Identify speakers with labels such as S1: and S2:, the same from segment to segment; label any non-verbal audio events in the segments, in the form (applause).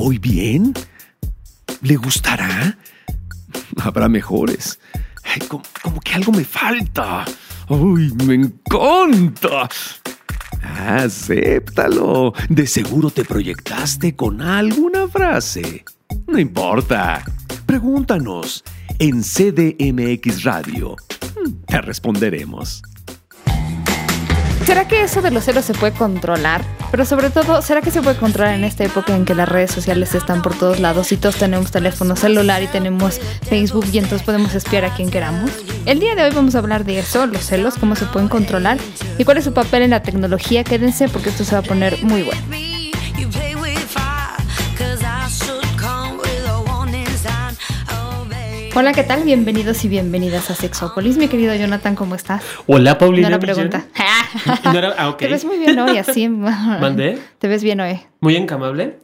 S1: ¿Voy bien? ¿Le gustará? Habrá mejores. como, como que algo me falta. ¡Uy, me encanta! Acéptalo. De seguro te proyectaste con alguna frase. No importa. Pregúntanos en CDMX Radio. Te responderemos.
S2: ¿Será que eso de los celos se puede controlar? Pero sobre todo, ¿será que se puede controlar en esta época en que las redes sociales están por todos lados y todos tenemos teléfono celular y tenemos Facebook y entonces podemos espiar a quien queramos? El día de hoy vamos a hablar de eso, los celos, cómo se pueden controlar y cuál es su papel en la tecnología. Quédense porque esto se va a poner muy bueno. Hola, ¿qué tal? Bienvenidos y bienvenidas a Sexópolis. Mi querido Jonathan, ¿cómo estás?
S3: Hola, Paulina.
S2: No pregunta. (laughs)
S3: Ah,
S2: Te ves muy bien hoy, así. (laughs)
S3: ¿Mandé?
S2: Te ves bien hoy.
S3: Muy encamable.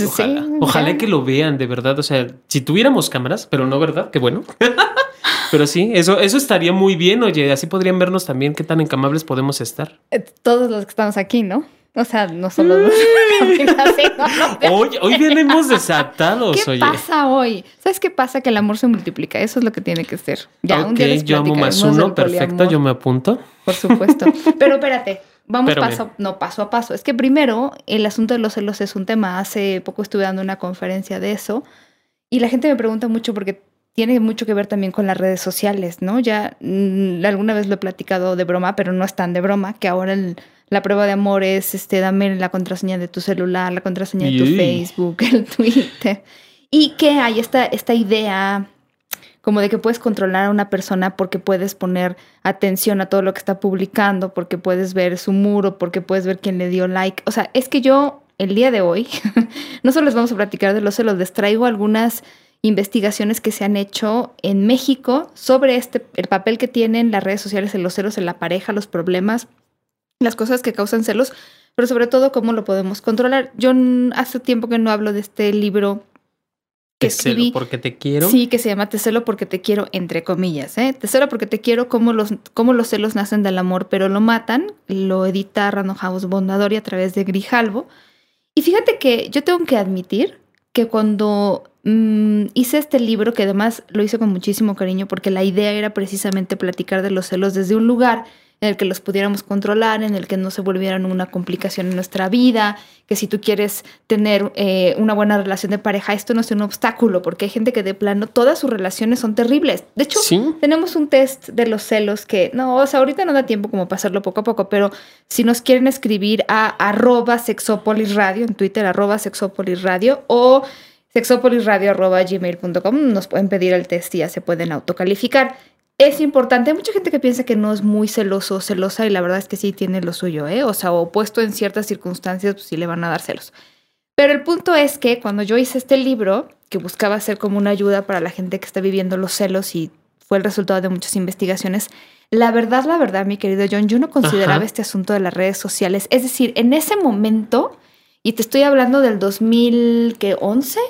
S3: ojalá, ojalá que lo vean, de verdad. O sea, si tuviéramos cámaras, pero no, ¿verdad? Qué bueno. (laughs) pero sí, eso, eso estaría muy bien, oye. Así podrían vernos también qué tan encamables podemos estar.
S2: Eh, todos los que estamos aquí, ¿no? O sea, no solo los... (laughs) (laughs)
S3: hoy, hoy venimos (laughs) desatados,
S2: ¿Qué pasa hoy? ¿Sabes qué pasa? Que el amor se multiplica. Eso es lo que tiene que ser.
S3: Ya, un día yo amo más uno. Perfecto, yo me apunto.
S2: Por supuesto. Pero espérate, vamos paso, no paso a paso. Es que primero, el asunto de los celos es un tema. Hace poco estuve dando una conferencia de eso y la gente me pregunta mucho porque tiene mucho que ver también con las redes sociales, ¿no? Ya mm, alguna vez lo he platicado de broma, pero no es tan de broma, que ahora el la prueba de amor es, este, dame la contraseña de tu celular, la contraseña de tu Facebook, el Twitter. Y que hay esta, esta idea como de que puedes controlar a una persona porque puedes poner atención a todo lo que está publicando, porque puedes ver su muro, porque puedes ver quién le dio like. O sea, es que yo el día de hoy, (laughs) no solo les vamos a platicar de los celos, les traigo algunas investigaciones que se han hecho en México sobre este, el papel que tienen las redes sociales en los celos en la pareja, los problemas las cosas que causan celos, pero sobre todo cómo lo podemos controlar. Yo hace tiempo que no hablo de este libro
S3: que escribí. porque te quiero.
S2: Sí, que se llama Te celo porque te quiero, entre comillas. ¿eh? Te celo porque te quiero, cómo los, cómo los celos nacen del amor, pero lo matan. Lo edita Random House Bondadori a través de Grijalvo. Y fíjate que yo tengo que admitir que cuando mm, hice este libro, que además lo hice con muchísimo cariño, porque la idea era precisamente platicar de los celos desde un lugar en el que los pudiéramos controlar, en el que no se volvieran una complicación en nuestra vida, que si tú quieres tener eh, una buena relación de pareja, esto no es un obstáculo, porque hay gente que de plano todas sus relaciones son terribles. De hecho, tenemos un test de los celos que, no, o sea, ahorita no da tiempo como pasarlo poco a poco, pero si nos quieren escribir a arroba sexopolisradio en Twitter, arroba sexopolisradio o sexopolisradio arroba gmail.com, nos pueden pedir el test y ya se pueden autocalificar es importante. Hay mucha gente que piensa que no es muy celoso o celosa y la verdad es que sí tiene lo suyo, ¿eh? O sea, opuesto en ciertas circunstancias, pues sí le van a dar celos. Pero el punto es que cuando yo hice este libro, que buscaba ser como una ayuda para la gente que está viviendo los celos y fue el resultado de muchas investigaciones, la verdad, la verdad, mi querido John, yo no consideraba este asunto de las redes sociales. Es decir, en ese momento, y te estoy hablando del 2011,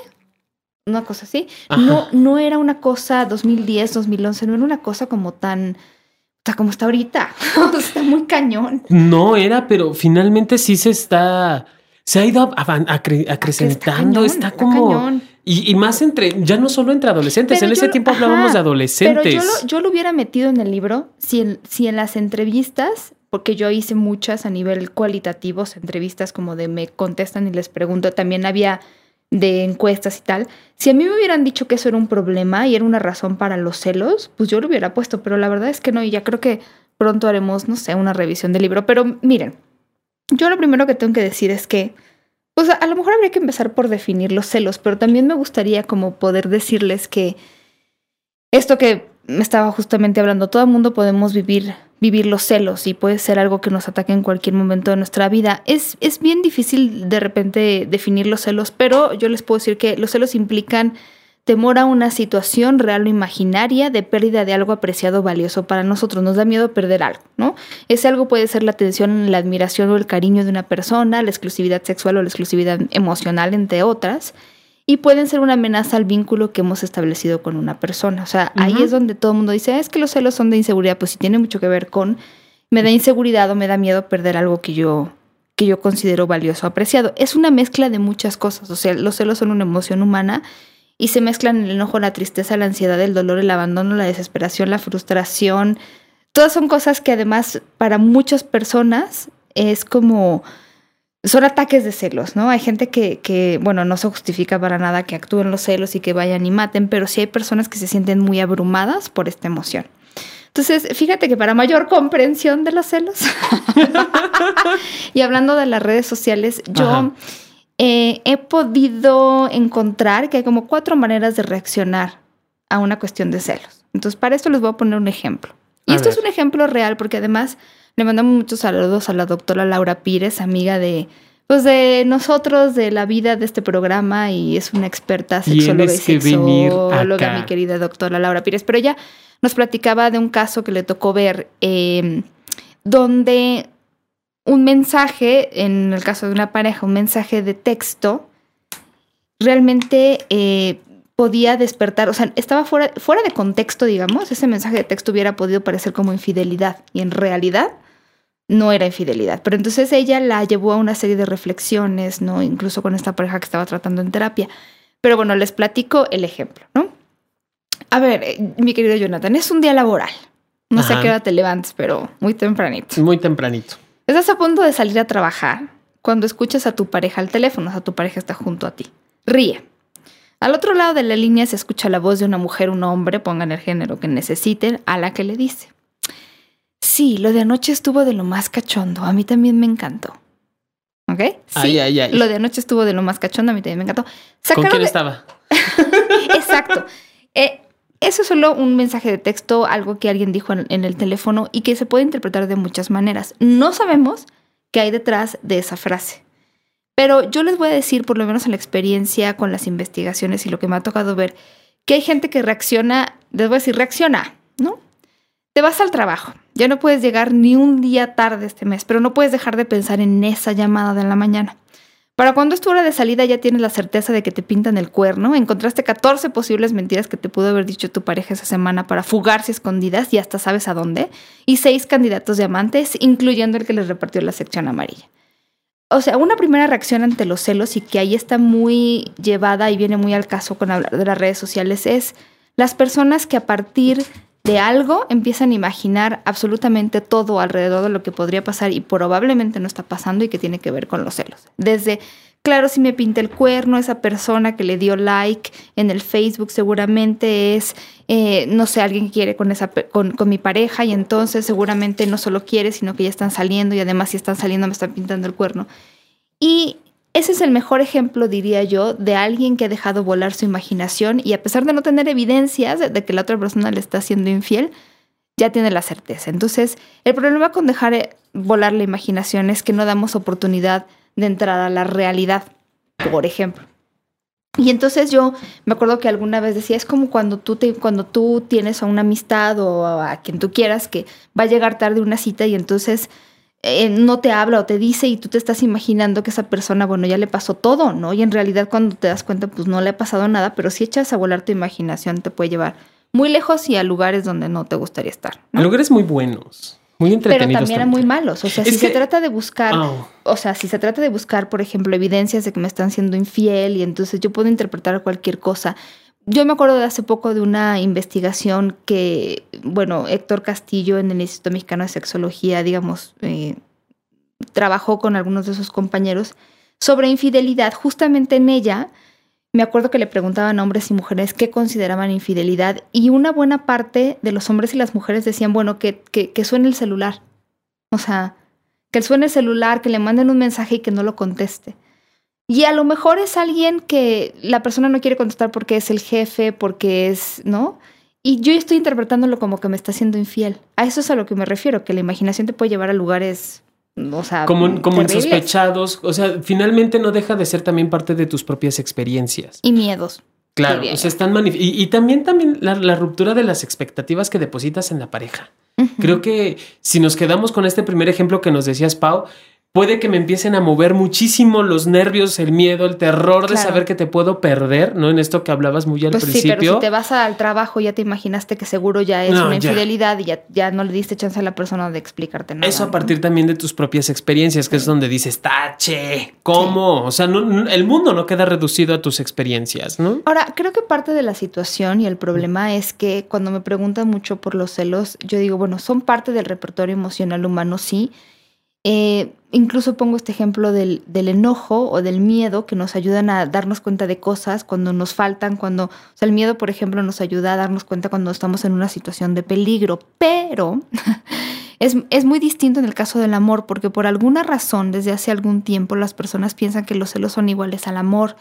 S2: una cosa así. No, no era una cosa 2010, 2011, no era una cosa como tan, o como está ahorita. (laughs) está muy cañón.
S3: No era, pero finalmente sí se está, se ha ido acrecentando, está, como... Y, más entre, ya no solo entre adolescentes, en ese tiempo hablábamos de adolescentes. Pero
S2: yo lo, yo lo, hubiera metido en el libro si en, si en las entrevistas, porque yo hice muchas a nivel cualitativo, entrevistas como de me contestan y les pregunto, también había de encuestas y tal, si a mí me hubieran dicho que eso era un problema y era una razón para los celos, pues yo lo hubiera puesto, pero la verdad es que no, y ya creo que pronto haremos, no sé, una revisión del libro. Pero miren, yo lo primero que tengo que decir es que, pues a lo mejor habría que empezar por definir los celos, pero también me gustaría como poder decirles que esto que me estaba justamente hablando, todo el mundo podemos vivir vivir los celos y puede ser algo que nos ataque en cualquier momento de nuestra vida. Es, es bien difícil de repente definir los celos, pero yo les puedo decir que los celos implican temor a una situación real o imaginaria de pérdida de algo apreciado valioso para nosotros. Nos da miedo perder algo, ¿no? Ese algo puede ser la atención, la admiración o el cariño de una persona, la exclusividad sexual o la exclusividad emocional, entre otras y pueden ser una amenaza al vínculo que hemos establecido con una persona. O sea, ahí es donde todo el mundo dice, es que los celos son de inseguridad, pues sí tiene mucho que ver con, me da inseguridad o me da miedo perder algo que yo que yo considero valioso, apreciado. Es una mezcla de muchas cosas, o sea, los celos son una emoción humana y se mezclan el enojo, la tristeza, la ansiedad, el dolor, el abandono, la desesperación, la frustración. Todas son cosas que además para muchas personas es como son ataques de celos, ¿no? Hay gente que, que, bueno, no se justifica para nada que actúen los celos y que vayan y maten, pero sí hay personas que se sienten muy abrumadas por esta emoción. Entonces, fíjate que para mayor comprensión de los celos, (laughs) y hablando de las redes sociales, yo eh, he podido encontrar que hay como cuatro maneras de reaccionar a una cuestión de celos. Entonces, para esto les voy a poner un ejemplo. Y esto es un ejemplo real porque además le mandamos muchos saludos a la doctora Laura Pires, amiga de, pues de nosotros, de la vida de este programa y es una experta sexóloga y sexóloga, mi querida doctora Laura Pires. Pero ella nos platicaba de un caso que le tocó ver em, donde un mensaje, en el caso de una pareja, un mensaje de texto, realmente eh, podía despertar, o sea, estaba fuera, fuera de contexto, digamos, ese mensaje de texto hubiera podido parecer como infidelidad y en realidad no era infidelidad. Pero entonces ella la llevó a una serie de reflexiones, ¿no? Incluso con esta pareja que estaba tratando en terapia. Pero bueno, les platico el ejemplo, ¿no? A ver, eh, mi querido Jonathan, es un día laboral. No sé a qué hora te levantes, pero muy tempranito.
S3: Muy tempranito.
S2: Estás a punto de salir a trabajar cuando escuchas a tu pareja al teléfono, o sea, tu pareja está junto a ti. Ríe. Al otro lado de la línea se escucha la voz de una mujer, un hombre, pongan el género que necesiten, a la que le dice. Sí, lo de anoche estuvo de lo más cachondo. A mí también me encantó. ¿Ok? Sí, lo de anoche estuvo de lo más cachondo. A mí también me encantó.
S3: ¿Con quién estaba? (laughs)
S2: Exacto. Eh, eso es solo un mensaje de texto, algo que alguien dijo en, el teléfono y que se puede interpretar de muchas maneras. No sabemos qué hay detrás de esa frase. Pero yo les voy a decir, por lo menos en la experiencia con las investigaciones y lo que me ha tocado ver, que hay gente que reacciona, les voy a decir, reacciona. Te vas al trabajo, ya no puedes llegar ni un día tarde este mes, pero no puedes dejar de pensar en esa llamada de la mañana. Para cuando es tu hora de salida ya tienes la certeza de que te pintan el cuerno, encontraste 14 posibles mentiras que te pudo haber dicho tu pareja esa semana para fugarse escondidas y hasta sabes a dónde, y seis candidatos de amantes, incluyendo el que les repartió la sección amarilla. O sea, una primera reacción ante los celos y que ahí está muy llevada y viene muy al caso con hablar de las redes sociales es las personas que a partir de algo empiezan a imaginar absolutamente todo alrededor de lo que podría pasar y probablemente no está pasando y que tiene que ver con los celos. Desde, claro, si me pinta el cuerno, esa persona que le dio like en el Facebook seguramente es, eh, no sé, alguien que quiere con, esa, con, con mi pareja y entonces seguramente no solo quiere, sino que ya están saliendo y además si están saliendo me están pintando el cuerno. Y ese es el mejor ejemplo, diría yo, de alguien que ha dejado volar su imaginación y a pesar de no tener evidencias de que la otra persona le está siendo infiel, ya tiene la certeza. Entonces, el problema con dejar eh, volar la imaginación es que no damos oportunidad de entrar a la realidad, por ejemplo. Y entonces yo me acuerdo que alguna vez decía, es como cuando tú, te, cuando tú tienes a una amistad o a quien tú quieras que va a llegar tarde una cita y entonces eh, no te habla o te dice y tú te estás imaginando que esa persona, bueno, ya le pasó todo, ¿no? Y en realidad cuando te das cuenta, pues no le ha pasado nada, pero si echas a volar tu imaginación te puede llevar muy lejos y a lugares donde no te gustaría estar.
S3: A lugares muy buenos. Muy entretenidos.
S2: Pero también, a muy malos. O sea, si se trata de buscar, oh. o sea, si se trata de buscar, por ejemplo, evidencias de que me están siendo infiel y entonces yo puedo interpretar cualquier cosa. Yo me acuerdo de hace poco de una investigación que, bueno, Héctor Castillo en el Instituto Mexicano de Sexología, digamos, eh, trabajó con algunos de sus compañeros sobre infidelidad. Justamente en ella, me acuerdo que le preguntaban a hombres y mujeres qué consideraban infidelidad y una buena parte de los hombres y las mujeres decían, bueno, que, que, que suene el celular. O sea, que suene el celular, que le manden un mensaje y que no lo conteste. Y a lo mejor es alguien que la persona no quiere contestar porque es el jefe, porque es, ¿no? Y yo estoy interpretándolo como que me está siendo infiel. A eso es a lo que me refiero, que la imaginación te puede llevar a lugares, o sea,
S3: como, como insospechados. O sea, finalmente no deja de ser también parte de tus propias experiencias.
S2: Y miedos.
S3: Claro, o sea, están y, y, también, también la, la, ruptura de las expectativas que depositas en la pareja. Creo que si nos quedamos con este primer ejemplo que nos decías, Pau, puede que me empiecen a mover muchísimo los nervios, el miedo, el terror de saber que te puedo perder, ¿no? En esto que hablabas muy al principio. Sí, pero
S2: si te vas al trabajo ya te imaginaste que seguro ya es una infidelidad y ya, ya, no le diste chance a la persona de explicarte nada.
S3: Eso a partir también de tus propias experiencias, que es donde dices, tache, ¿cómo? O sea, el mundo no queda reducido a tus experiencias, ¿no?
S2: Ahora, creo que parte de la situación y el problema es que cuando me preguntan mucho por los celos, yo digo, bueno, son parte del repertorio emocional humano, sí eh, incluso pongo este ejemplo del, enojo o del miedo que nos ayudan a darnos cuenta de cosas cuando nos faltan, cuando, o sea, el miedo, por ejemplo, nos ayuda a darnos cuenta cuando estamos en una situación de peligro, pero (laughs) es, es muy distinto en el caso del amor, porque por alguna razón, desde hace algún tiempo, las personas piensan que los celos son iguales al amor.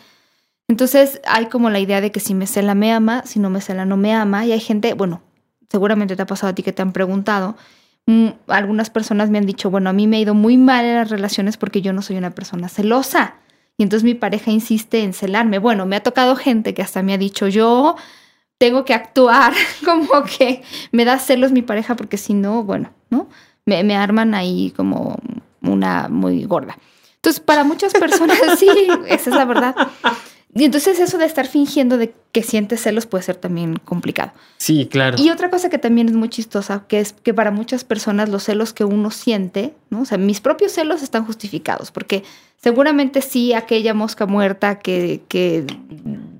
S2: Entonces hay como la idea de que si me cela me ama, si no me cela no me ama, y hay gente, bueno, seguramente te ha pasado a ti que te han preguntado, algunas personas me han dicho, bueno, a mí me ha ido muy mal en las relaciones porque yo no soy una persona celosa. Y entonces mi pareja insiste en celarme. Bueno, me ha tocado gente que hasta me ha dicho, yo tengo que actuar (laughs) como que me da celos mi pareja porque si no, bueno, ¿no? Me, me arman ahí como una muy gorda. Entonces, para muchas personas, (laughs) sí, esa es la verdad. Y entonces eso de estar fingiendo de que sientes celos puede ser también complicado.
S3: Sí, claro.
S2: Y otra cosa que también es muy chistosa, que es que para muchas personas los celos que uno siente, ¿no? O sea, mis propios celos están justificados, porque seguramente sí aquella mosca muerta que, que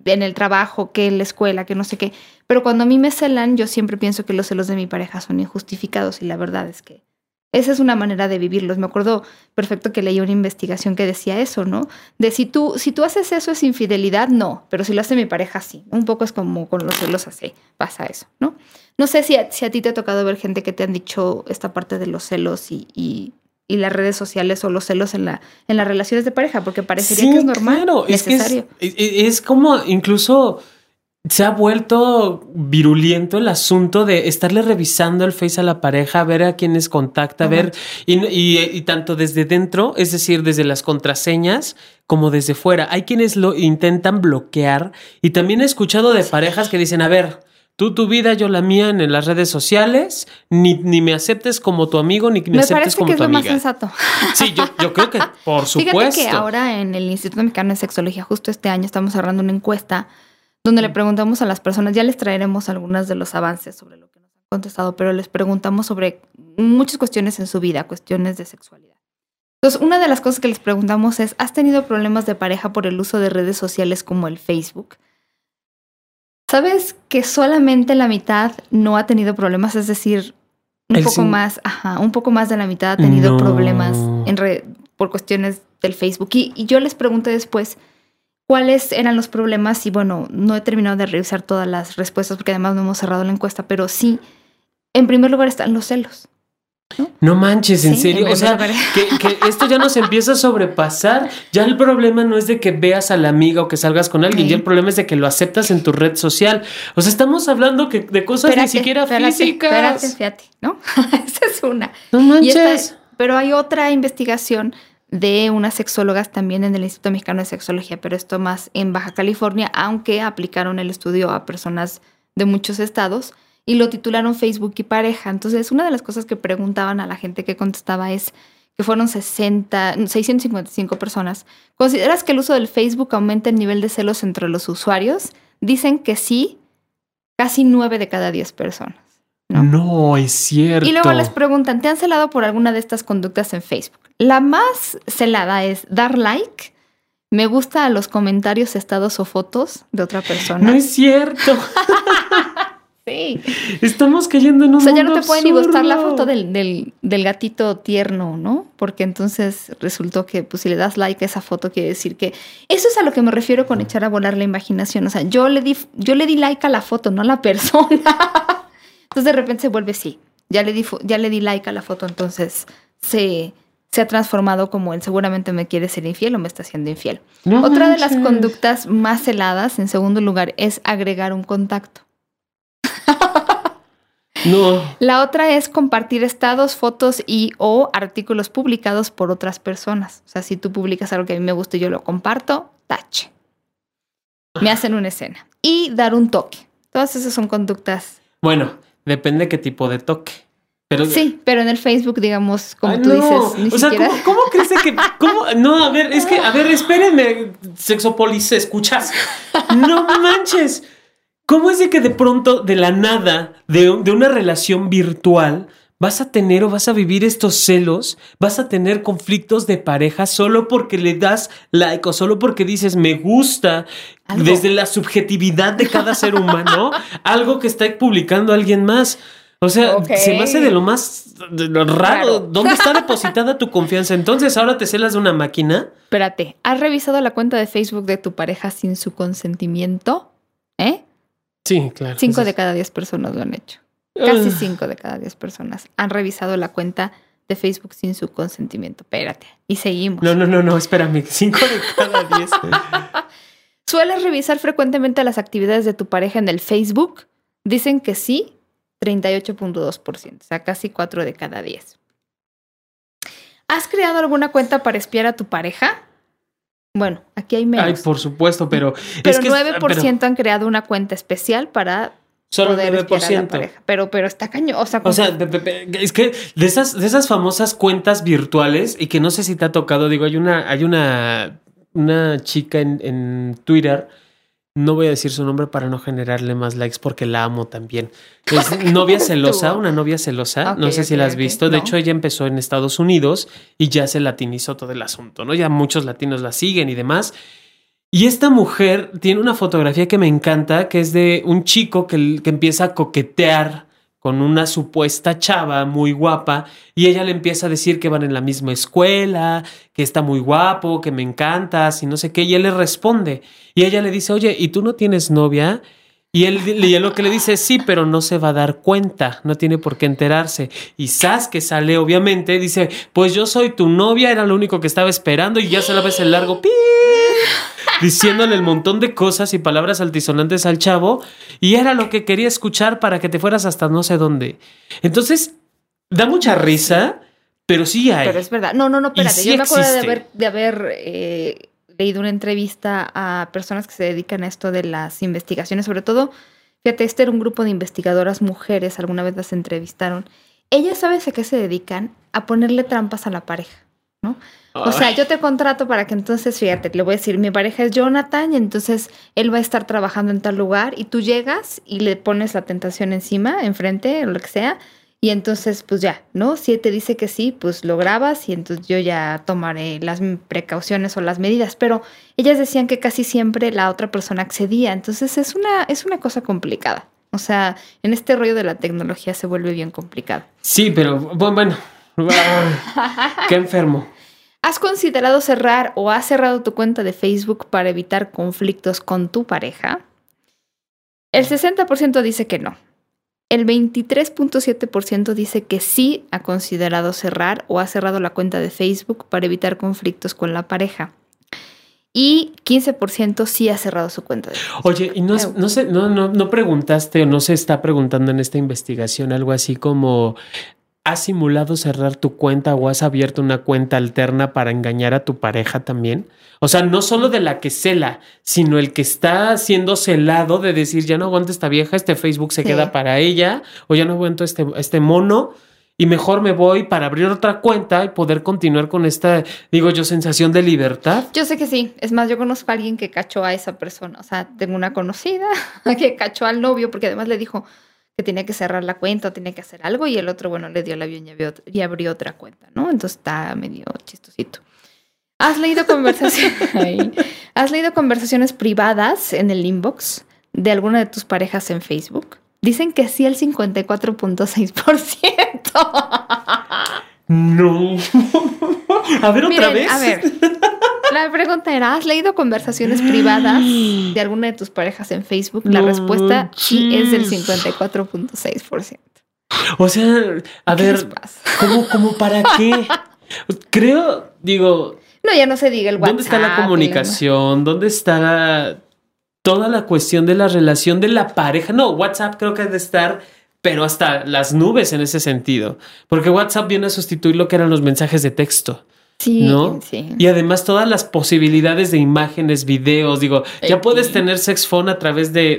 S2: en el trabajo, que en la escuela, que no sé qué, pero cuando a mí me celan, yo siempre pienso que los celos de mi pareja son injustificados y la verdad es que esa es una manera de vivirlos. Me acuerdo perfecto que leí una investigación que decía eso, ¿no? De si tú, si tú haces eso es infidelidad, no, pero si lo hace mi pareja, sí. Un poco es como con los celos así, pasa eso, ¿no? No sé si a, si a ti te ha tocado ver gente que te han dicho esta parte de los celos y, y, las redes sociales o los celos en, la, en las relaciones de pareja, porque parecería que es normal, claro, necesario.
S3: Es, que es como incluso se ha vuelto virulento el asunto de estarle revisando el face a la pareja, ver a quiénes contacta, ver, y, tanto desde dentro, es decir, desde las contraseñas, como desde fuera. Hay quienes lo intentan bloquear y también he escuchado de parejas que dicen, a ver, tú tu vida, yo la mía en las redes sociales, ni, ni me aceptes como tu amigo, ni me, aceptes como que tu es amiga. Lo más sensato. Sí, yo, yo creo que, por supuesto. (laughs)
S2: Fíjate que ahora en el Instituto Mexicano de Sexología, justo este año, estamos cerrando una encuesta donde le preguntamos a las personas, ya les traeremos algunas de los avances sobre lo que nos han contestado, pero les preguntamos sobre muchas cuestiones en su vida, cuestiones de sexualidad. Entonces, una de las cosas que les preguntamos es, ¿has tenido problemas de pareja por el uso de redes sociales como el Facebook? ¿Sabes que solamente la mitad no ha tenido problemas? Es decir, un poco más, ajá, un poco más de la mitad ha tenido problemas en por cuestiones del Facebook. y yo les pregunté después, cuáles eran los problemas y bueno, no he terminado de revisar todas las respuestas porque además no hemos cerrado la encuesta, pero sí, en primer lugar están los celos.
S3: No, manches, en serio. o sea, que, esto ya nos empieza a sobrepasar. Ya el problema no es de que veas a la amiga o que salgas con alguien, ya el problema es de que lo aceptas en tu red social. O sea, estamos hablando que, de cosas ni siquiera físicas.
S2: Espérate, fíjate, ¿no? (laughs) Esa es una.
S3: No manches.
S2: pero hay otra investigación de unas sexólogas también en el Instituto Mexicano de Sexología, pero esto más en Baja California, aunque aplicaron el estudio a personas de muchos estados y lo titularon Facebook y pareja. Entonces, una de las cosas que preguntaban a la gente que contestaba es que fueron 60, 655 personas. ¿Consideras que el uso del Facebook aumenta el nivel de celos entre los usuarios? Dicen que sí, casi 9 de cada 10 personas. ¿No?
S3: no, es cierto.
S2: Y luego les preguntan, ¿te han celado por alguna de estas conductas en Facebook? La más celada es dar like, me gusta a los comentarios, estados o fotos de otra persona.
S3: No es cierto. (laughs)
S2: sí.
S3: Estamos cayendo en un. O sea,
S2: ya no te pueden ni gustar la foto del, del, gatito tierno, ¿no? Porque entonces resultó que, pues, si le das like a esa foto, quiere decir que. Eso es a lo que me refiero con echar a volar la imaginación. O sea, yo le di, yo le di like a la foto, no a la persona. (laughs) entonces de repente se vuelve sí. Ya le di, ya le di like a la foto, entonces se se ha transformado como él seguramente me quiere ser infiel o me está siendo infiel. Otra de las conductas más heladas, en segundo lugar, es agregar un contacto. (laughs)
S3: no.
S2: La otra es compartir estados, fotos y o artículos publicados por otras personas. O sea, si tú publicas algo que a mí me gusta y yo lo comparto, tache. Me hacen una escena. Y dar un toque. Todas esas son conductas.
S3: Bueno, depende qué tipo de toque.
S2: Pero, sí, pero en el Facebook, digamos, como tú dices, ni o sea,
S3: ¿cómo, ¿cómo, crees que.? Cómo? No, a ver, es que, a ver, espérenme, Sexopolis, ¿escuchas? No manches. ¿Cómo es de que de pronto, de la nada, de, de una relación virtual, vas a tener o vas a vivir estos celos, vas a tener conflictos de pareja solo porque le das like o solo porque dices me gusta desde la subjetividad de cada ser humano, (laughs) algo que está publicando alguien más. O sea, se me hace de lo más raro. ¿Dónde está (laughs) depositada tu confianza? Entonces, ahora te celas de una máquina.
S2: Espérate, ¿has revisado la cuenta de Facebook de tu pareja sin su consentimiento? ¿Eh?
S3: Sí, claro.
S2: Cinco de cada diez personas lo han hecho. Casi cinco de cada diez personas han revisado la cuenta de Facebook sin su consentimiento. Espérate. Y seguimos.
S3: No, no, no, no, espérame. Cinco de cada diez. (laughs)
S2: ¿Sueles revisar frecuentemente las actividades de tu pareja en el Facebook? Dicen que sí, 38.2%, o sea, casi 4 de cada 10. ¿Has creado alguna cuenta para espiar a tu pareja? Bueno, aquí hay menos.
S3: Ay, por supuesto, pero...
S2: Pero 9% han creado una cuenta especial para Solo poder 9%. Espiar a la pareja. Pero, pero está. O sea,
S3: o sea es que de esas, de esas famosas cuentas virtuales, y que no sé si te ha tocado, digo, hay una, hay una, una chica en, en Twitter no voy a decir su nombre para no generarle más likes porque la amo también. Es (laughs) novia celosa, una novia celosa. no sé si la has visto. De hecho, ella empezó en Estados Unidos y ya se latinizó todo el asunto, ¿no? Ya muchos latinos la siguen y demás. Y esta mujer tiene una fotografía que me encanta, que es de un chico que, que empieza a coquetear con una supuesta chava muy guapa y ella le empieza a decir que van en la misma escuela, que está muy guapo, que me encantas y no sé qué, y él le responde y ella le dice, oye, ¿y tú no tienes novia? Y él, y lo que le dice, sí, pero no se va a dar cuenta, no tiene por qué enterarse. Y Sas, que sale obviamente, dice, pues yo soy tu novia, era lo único que estaba esperando y ya se la ves el largo. ¡Pi! diciéndole el montón de cosas y palabras altisonantes al chavo y era lo que quería escuchar para que te fueras hasta no sé dónde. Entonces, da mucha risa, pero sí hay.
S2: Pero es verdad. No, no, no, espérate. Yo me acuerdo de haber, de haber eh, leído una entrevista a personas que se dedican a esto de las investigaciones, sobre todo, fíjate, este era un grupo de investigadoras mujeres, alguna vez las entrevistaron. Ellas, ¿sabes a qué se dedican? A ponerle trampas a la pareja, ¿no? O sea, yo te contrato para que entonces, fíjate, le voy a decir, mi pareja es Jonathan y entonces él va a estar trabajando en tal lugar y tú llegas y le pones la tentación encima, enfrente, o lo que sea, y entonces pues ya, ¿no? Si él te dice que sí, pues lo grabas y entonces yo ya tomaré las precauciones o las medidas, pero ellas decían que casi siempre la otra persona accedía, entonces es una, es una cosa complicada. O sea, en este rollo de la tecnología se vuelve bien complicado.
S3: Sí, pero bueno, (laughs) qué enfermo.
S2: ¿Has considerado cerrar o has cerrado tu cuenta de Facebook para evitar conflictos con tu pareja? El 60% dice que no. El 23.7% dice que sí ha considerado cerrar o ha cerrado la cuenta de Facebook para evitar conflictos con la pareja. Y 15% sí ha cerrado su cuenta. De Facebook.
S3: Oye, y no, no, sé, no, no, no preguntaste o no se está preguntando en esta investigación algo así como ¿Has simulado cerrar tu cuenta o has abierto una cuenta alterna para engañar a tu pareja también? O sea, no solo de la que cela, sino el que está siendo celado de decir, ya no aguanto esta vieja, este Facebook se queda para ella, o ya no aguanto este, este mono, y mejor me voy para abrir otra cuenta y poder continuar con esta, digo yo, sensación de libertad.
S2: Yo sé que sí. Es más, yo conozco a alguien que cachó a esa persona. O sea, tengo una conocida (laughs) que cachó al novio porque además le dijo, que tenía que cerrar la cuenta o tenía que hacer algo y el otro, bueno, le dio el avión y abrió, otra cuenta, ¿no? Entonces está medio chistosito. ¿Has leído conversaciones? (laughs) ¿Has leído conversaciones privadas en el inbox de alguna de tus parejas en Facebook? Dicen que sí el 54.6%.
S3: No. (laughs) a ver otra vez.
S2: A ver. La pregunta era, ¿has leído conversaciones privadas (gasps) de alguna de tus parejas en Facebook? La respuesta sí es del 54.6%.
S3: O sea, a ver, ¿cómo, ¿cómo para qué? (laughs) Creo, digo...
S2: No, ya no se diga el WhatsApp.
S3: ¿Dónde está la comunicación? ¿Dónde está toda la cuestión de la relación de la pareja? No, WhatsApp creo que ha de estar pero hasta las nubes en ese sentido, porque WhatsApp viene a sustituir lo que eran los mensajes de texto. Sí, ¿no? sí. Y además todas las posibilidades de imágenes, videos, digo, ya puedes tener sex phone a través de,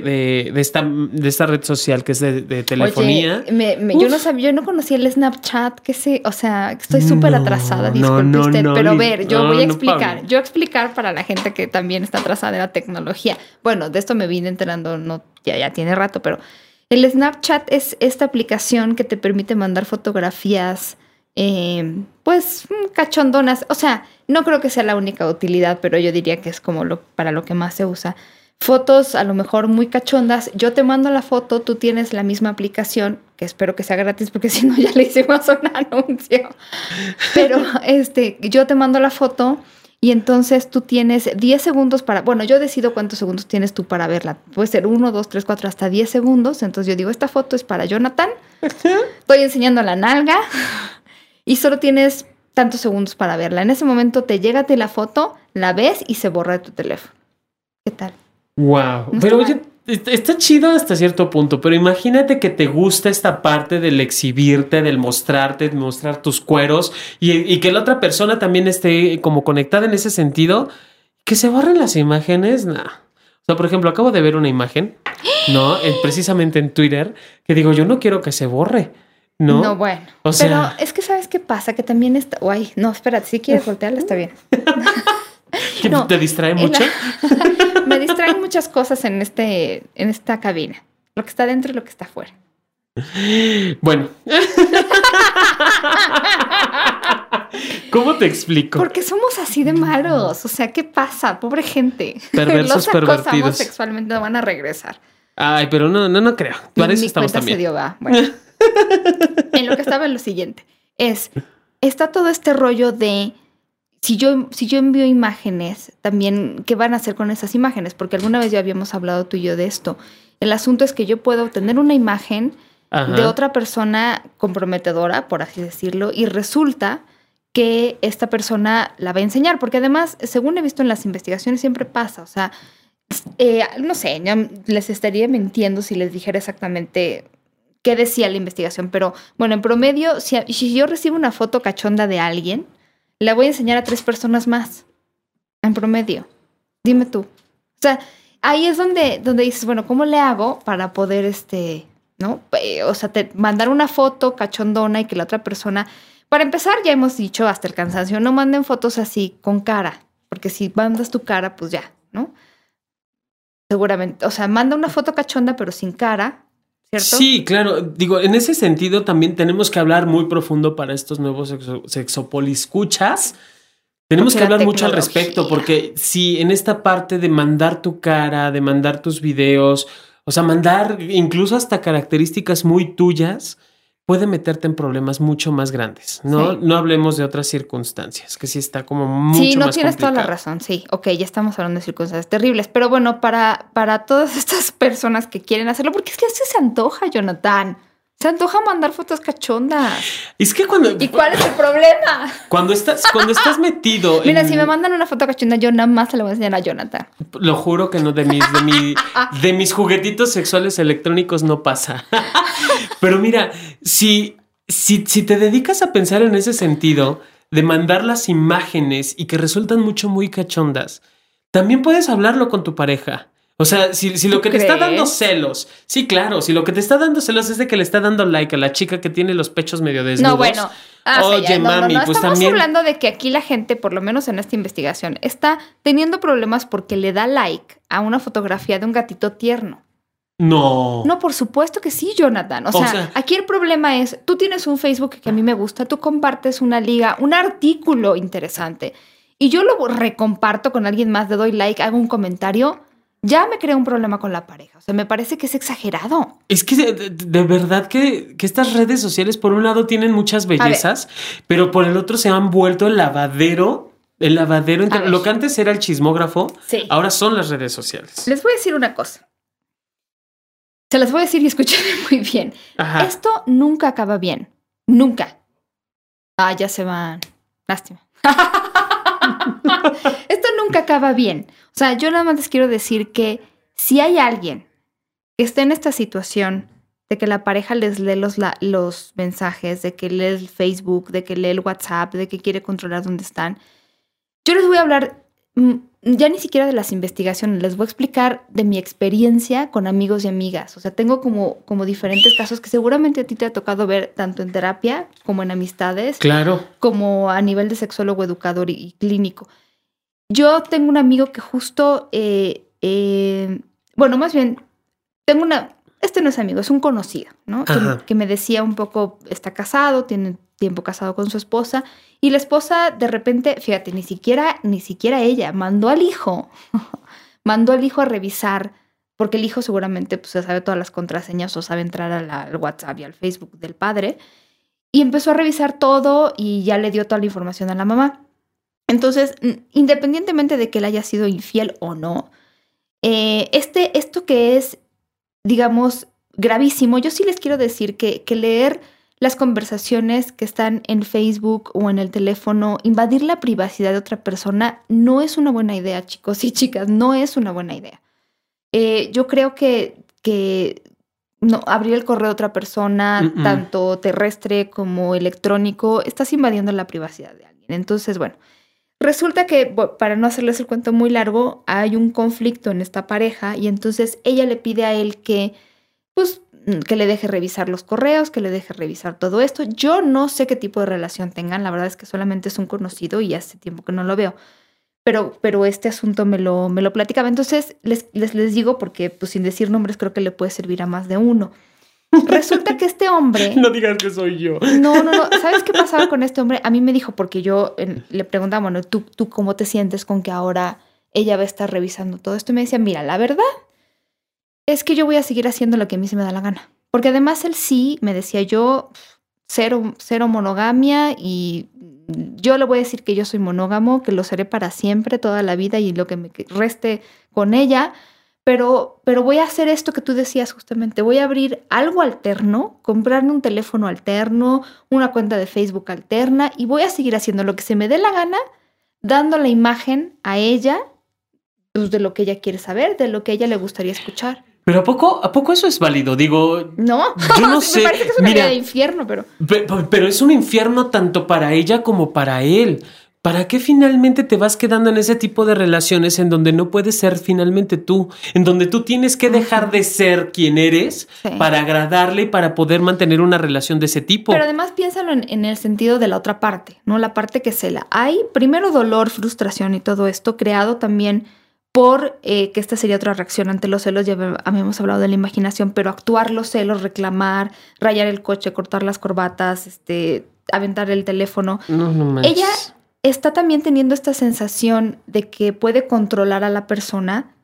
S3: de, esta, de esta red social que es de, telefonía.
S2: yo no sabía, yo no conocía el Snapchat, que sé, o sea, estoy súper atrasada, disculpe usted, pero a ver, yo voy a explicar, yo voy a explicar para la gente que también está atrasada de la tecnología. Bueno, de esto me vine enterando, no, ya, ya tiene rato, pero el Snapchat es esta aplicación que te permite mandar fotografías eh, pues mm, cachondonas. O sea, no creo que sea la única utilidad, pero yo diría que es como lo, para lo que más se usa. Fotos a lo mejor muy cachondas. Yo te mando la foto, tú tienes la misma aplicación, que espero que sea gratis porque (laughs) si no ya le hicimos un anuncio. Pero este, yo te mando la foto y entonces tú tienes 10 segundos para, bueno, yo decido cuántos segundos tienes tú para verla. Puede ser 1, 2, 3, 4, hasta 10 segundos. Entonces yo digo, esta foto es para Jonathan. Estoy enseñando la nalga y solo tienes tantos segundos para verla. En ese momento te llega la foto, la ves y se borra de tu teléfono. ¿Qué tal?
S3: Wow. pero oye, está chido hasta cierto punto, pero imagínate que te gusta esta parte del exhibirte, del mostrarte, de mostrar tus cueros y, que la otra persona también esté como conectada en ese sentido. Que se borren las imágenes, nah. O sea, por ejemplo, acabo de ver una imagen, ¿no? precisamente en Twitter, que digo, yo no quiero que se borre. ¿No?
S2: No, bueno. O sea... Pero es que sabes qué pasa, que también está. Uy, no, espérate, si quieres voltearla, está bien. (laughs)
S3: ¿Te distrae mucho? (laughs)
S2: Me distraen muchas cosas en, este, en esta cabina. Lo que está dentro y lo que está afuera. (gasps)
S3: Bueno. (laughs) ¿Cómo te explico?
S2: Porque somos así de malos. O sea, ¿qué pasa? Pobre gente.
S3: Perversos Los pervertidos.
S2: sexualmente van a regresar.
S3: Ay, pero no, no, no creo. Para eso estamos también. Se dio, va. Bueno.
S2: En lo que estaba lo siguiente. Es, está todo este rollo de si yo, si yo envío imágenes, también, ¿qué van a hacer con esas imágenes? Porque alguna vez ya habíamos hablado tú y yo de esto. El asunto es que yo puedo obtener una imagen de otra persona comprometedora, por así decirlo, y resulta que esta persona la va a enseñar, porque además, según he visto en las investigaciones, siempre pasa, o sea, eh, no sé, les estaría mintiendo si les dijera exactamente qué decía la investigación, pero bueno, en promedio, si, yo recibo una foto cachonda de alguien, la voy a enseñar a tres personas más, en promedio. Dime tú. O sea, ahí es donde, donde dices, bueno, ¿cómo le hago para poder, este, ¿no? O sea, te, mandar una foto cachondona y que la otra persona... Para empezar, ya hemos dicho hasta el cansancio, no manden fotos así con cara, porque si mandas tu cara, pues ya, ¿no? Seguramente, o sea, manda una foto cachonda pero sin cara,
S3: Sí, claro. Digo, en ese sentido también tenemos que hablar muy profundo para estos nuevos sexopoliscuchas. Tenemos que hablar mucho al respecto, porque si en esta parte de mandar tu cara, de mandar tus videos, o sea, mandar incluso hasta características muy tuyas, puede meterte en problemas mucho más grandes. No, no hablemos de otras circunstancias, que sí está como mucho
S2: Sí,
S3: no
S2: tienes toda la razón, sí. Ok, ya estamos hablando de circunstancias terribles. Pero bueno, para, para todas estas personas que quieren hacerlo, porque es que se antoja, Jonathan. Se antoja mandar fotos cachondas.
S3: Es que cuando.
S2: ¿Y cuál es el problema?
S3: Cuando estás, cuando estás (laughs) metido.
S2: Mira, si me mandan una foto cachonda, yo nada más se la voy a enseñar a Jonathan.
S3: Lo juro que no, de mis, de, mi, (laughs) de mis juguetitos sexuales electrónicos no pasa. (laughs) Pero mira, si, si, si te dedicas a pensar en ese sentido, de mandar las imágenes y que resultan mucho muy cachondas, también puedes hablarlo con tu pareja. O sea, si, si lo que te está dando celos, sí, claro, si lo que te está dando celos es de que le está dando like a la chica que tiene los pechos medio desnudos.
S2: No, bueno. Ah, Oye, mami, no, pues Estamos hablando de que aquí la gente, por lo menos en esta investigación, está teniendo problemas porque le da like a una fotografía de un gatito tierno.
S3: No.
S2: No, por supuesto que sí, Jonathan. O, sea, aquí el problema es, tú tienes un Facebook que a mí me gusta, tú compartes una liga, un artículo interesante, y yo lo recomparto con alguien más, le doy like, hago un comentario ya me creé un problema con la pareja. O sea, me parece que es exagerado.
S3: Es que de, verdad que, estas redes sociales, por un lado, tienen muchas bellezas, pero por el otro se han vuelto el lavadero. El lavadero entre lo que antes era el chismógrafo, ahora son las redes sociales.
S2: Les voy a decir una cosa. Se las voy a decir y escúchenme (laughs) muy bien. Esto nunca acaba bien. Nunca. Ah, ya se van. Lástima. (laughs) (laughs) Esto nunca acaba bien. O sea, yo nada más les quiero decir que si hay alguien que esté en esta situación de que la pareja les lee los, los mensajes, de que lee el Facebook, de que lee el WhatsApp, de que quiere controlar dónde están. Yo les voy a hablar mm, ya ni siquiera de las investigaciones, les voy a explicar de mi experiencia con amigos y amigas. O sea, tengo como, como diferentes casos que seguramente a ti te ha tocado ver tanto en terapia como en amistades.
S3: Claro.
S2: Como a nivel de sexólogo, educador y, clínico. Yo tengo un amigo que justo, eh, eh, bueno, más bien, tengo una, este no es amigo, es un conocido, ¿no? Que, me decía un poco, está casado, tiene tiempo casado con su esposa, y la esposa de repente, fíjate, ni siquiera, ni siquiera ella, mandó al hijo, (laughs) mandó al hijo a revisar, porque el hijo seguramente pues, sabe todas las contraseñas o sabe entrar al WhatsApp y al Facebook del padre, y empezó a revisar todo y ya le dio toda la información a la mamá. Entonces, independientemente de que él haya sido infiel o no, eh, este, esto que es digamos, gravísimo. Yo sí les quiero decir que leer las conversaciones que están en Facebook o en el teléfono, invadir la privacidad de otra persona, no es una buena idea, chicos y chicas, no es una buena idea. Eh, yo creo que, que no, abrir el correo de otra persona, tanto terrestre como electrónico, estás invadiendo la privacidad de alguien. Entonces, bueno, Resulta que, para no hacerles el cuento muy largo, hay un conflicto en esta pareja y entonces ella le pide a él que, pues, que le deje revisar los correos, que le deje revisar todo esto. Yo no sé qué tipo de relación tengan, la verdad es que solamente es un conocido y hace tiempo que no lo veo. Pero, pero este asunto me lo, me lo platicaba. Entonces les, les, les digo, porque pues sin decir nombres creo que le puede servir a más de uno. Resulta que este hombre. (laughs)
S3: No digas que soy yo.
S2: No, no, no. ¿Sabes qué pasaba con este hombre? A mí me dijo, porque yo le preguntaba, bueno, ¿tú, ¿tú cómo te sientes con que ahora ella va a estar revisando todo esto? Y me decía, mira, la verdad es que yo voy a seguir haciendo lo que a mí se me da la gana. Porque además él sí, me decía yo, cero, cero monogamia y yo le voy a decir que yo soy monógamo, que lo seré para siempre, toda la vida y lo que me reste con ella pero, pero voy a hacer esto que tú decías justamente, voy a abrir algo alterno, comprarme un teléfono alterno, una cuenta de Facebook alterna y voy a seguir haciendo lo que se me dé la gana, dando la imagen a ella pues, de lo que ella quiere saber, de lo que ella le gustaría escuchar.
S3: Pero a poco, a poco eso es válido, digo.
S2: No,
S3: yo (laughs) no sé.
S2: Me parece que es una de infierno, pero...
S3: pero es un infierno tanto para ella como para él. ¿Para qué finalmente te vas quedando en ese tipo de relaciones en donde no puedes ser finalmente tú? En donde tú tienes que dejar de ser quien eres para agradarle y para poder mantener una relación de ese tipo.
S2: Pero además piénsalo en, el sentido de la otra parte, ¿no? La parte que se la hay, primero dolor, frustración y todo esto, creado también por eh, que esta sería otra reacción ante los celos, ya habíamos hablado de la imaginación, pero actuar los celos, reclamar, rayar el coche, cortar las corbatas, este, aventar el teléfono.
S3: No, no
S2: Ella está también teniendo esta sensación de que puede controlar a la persona,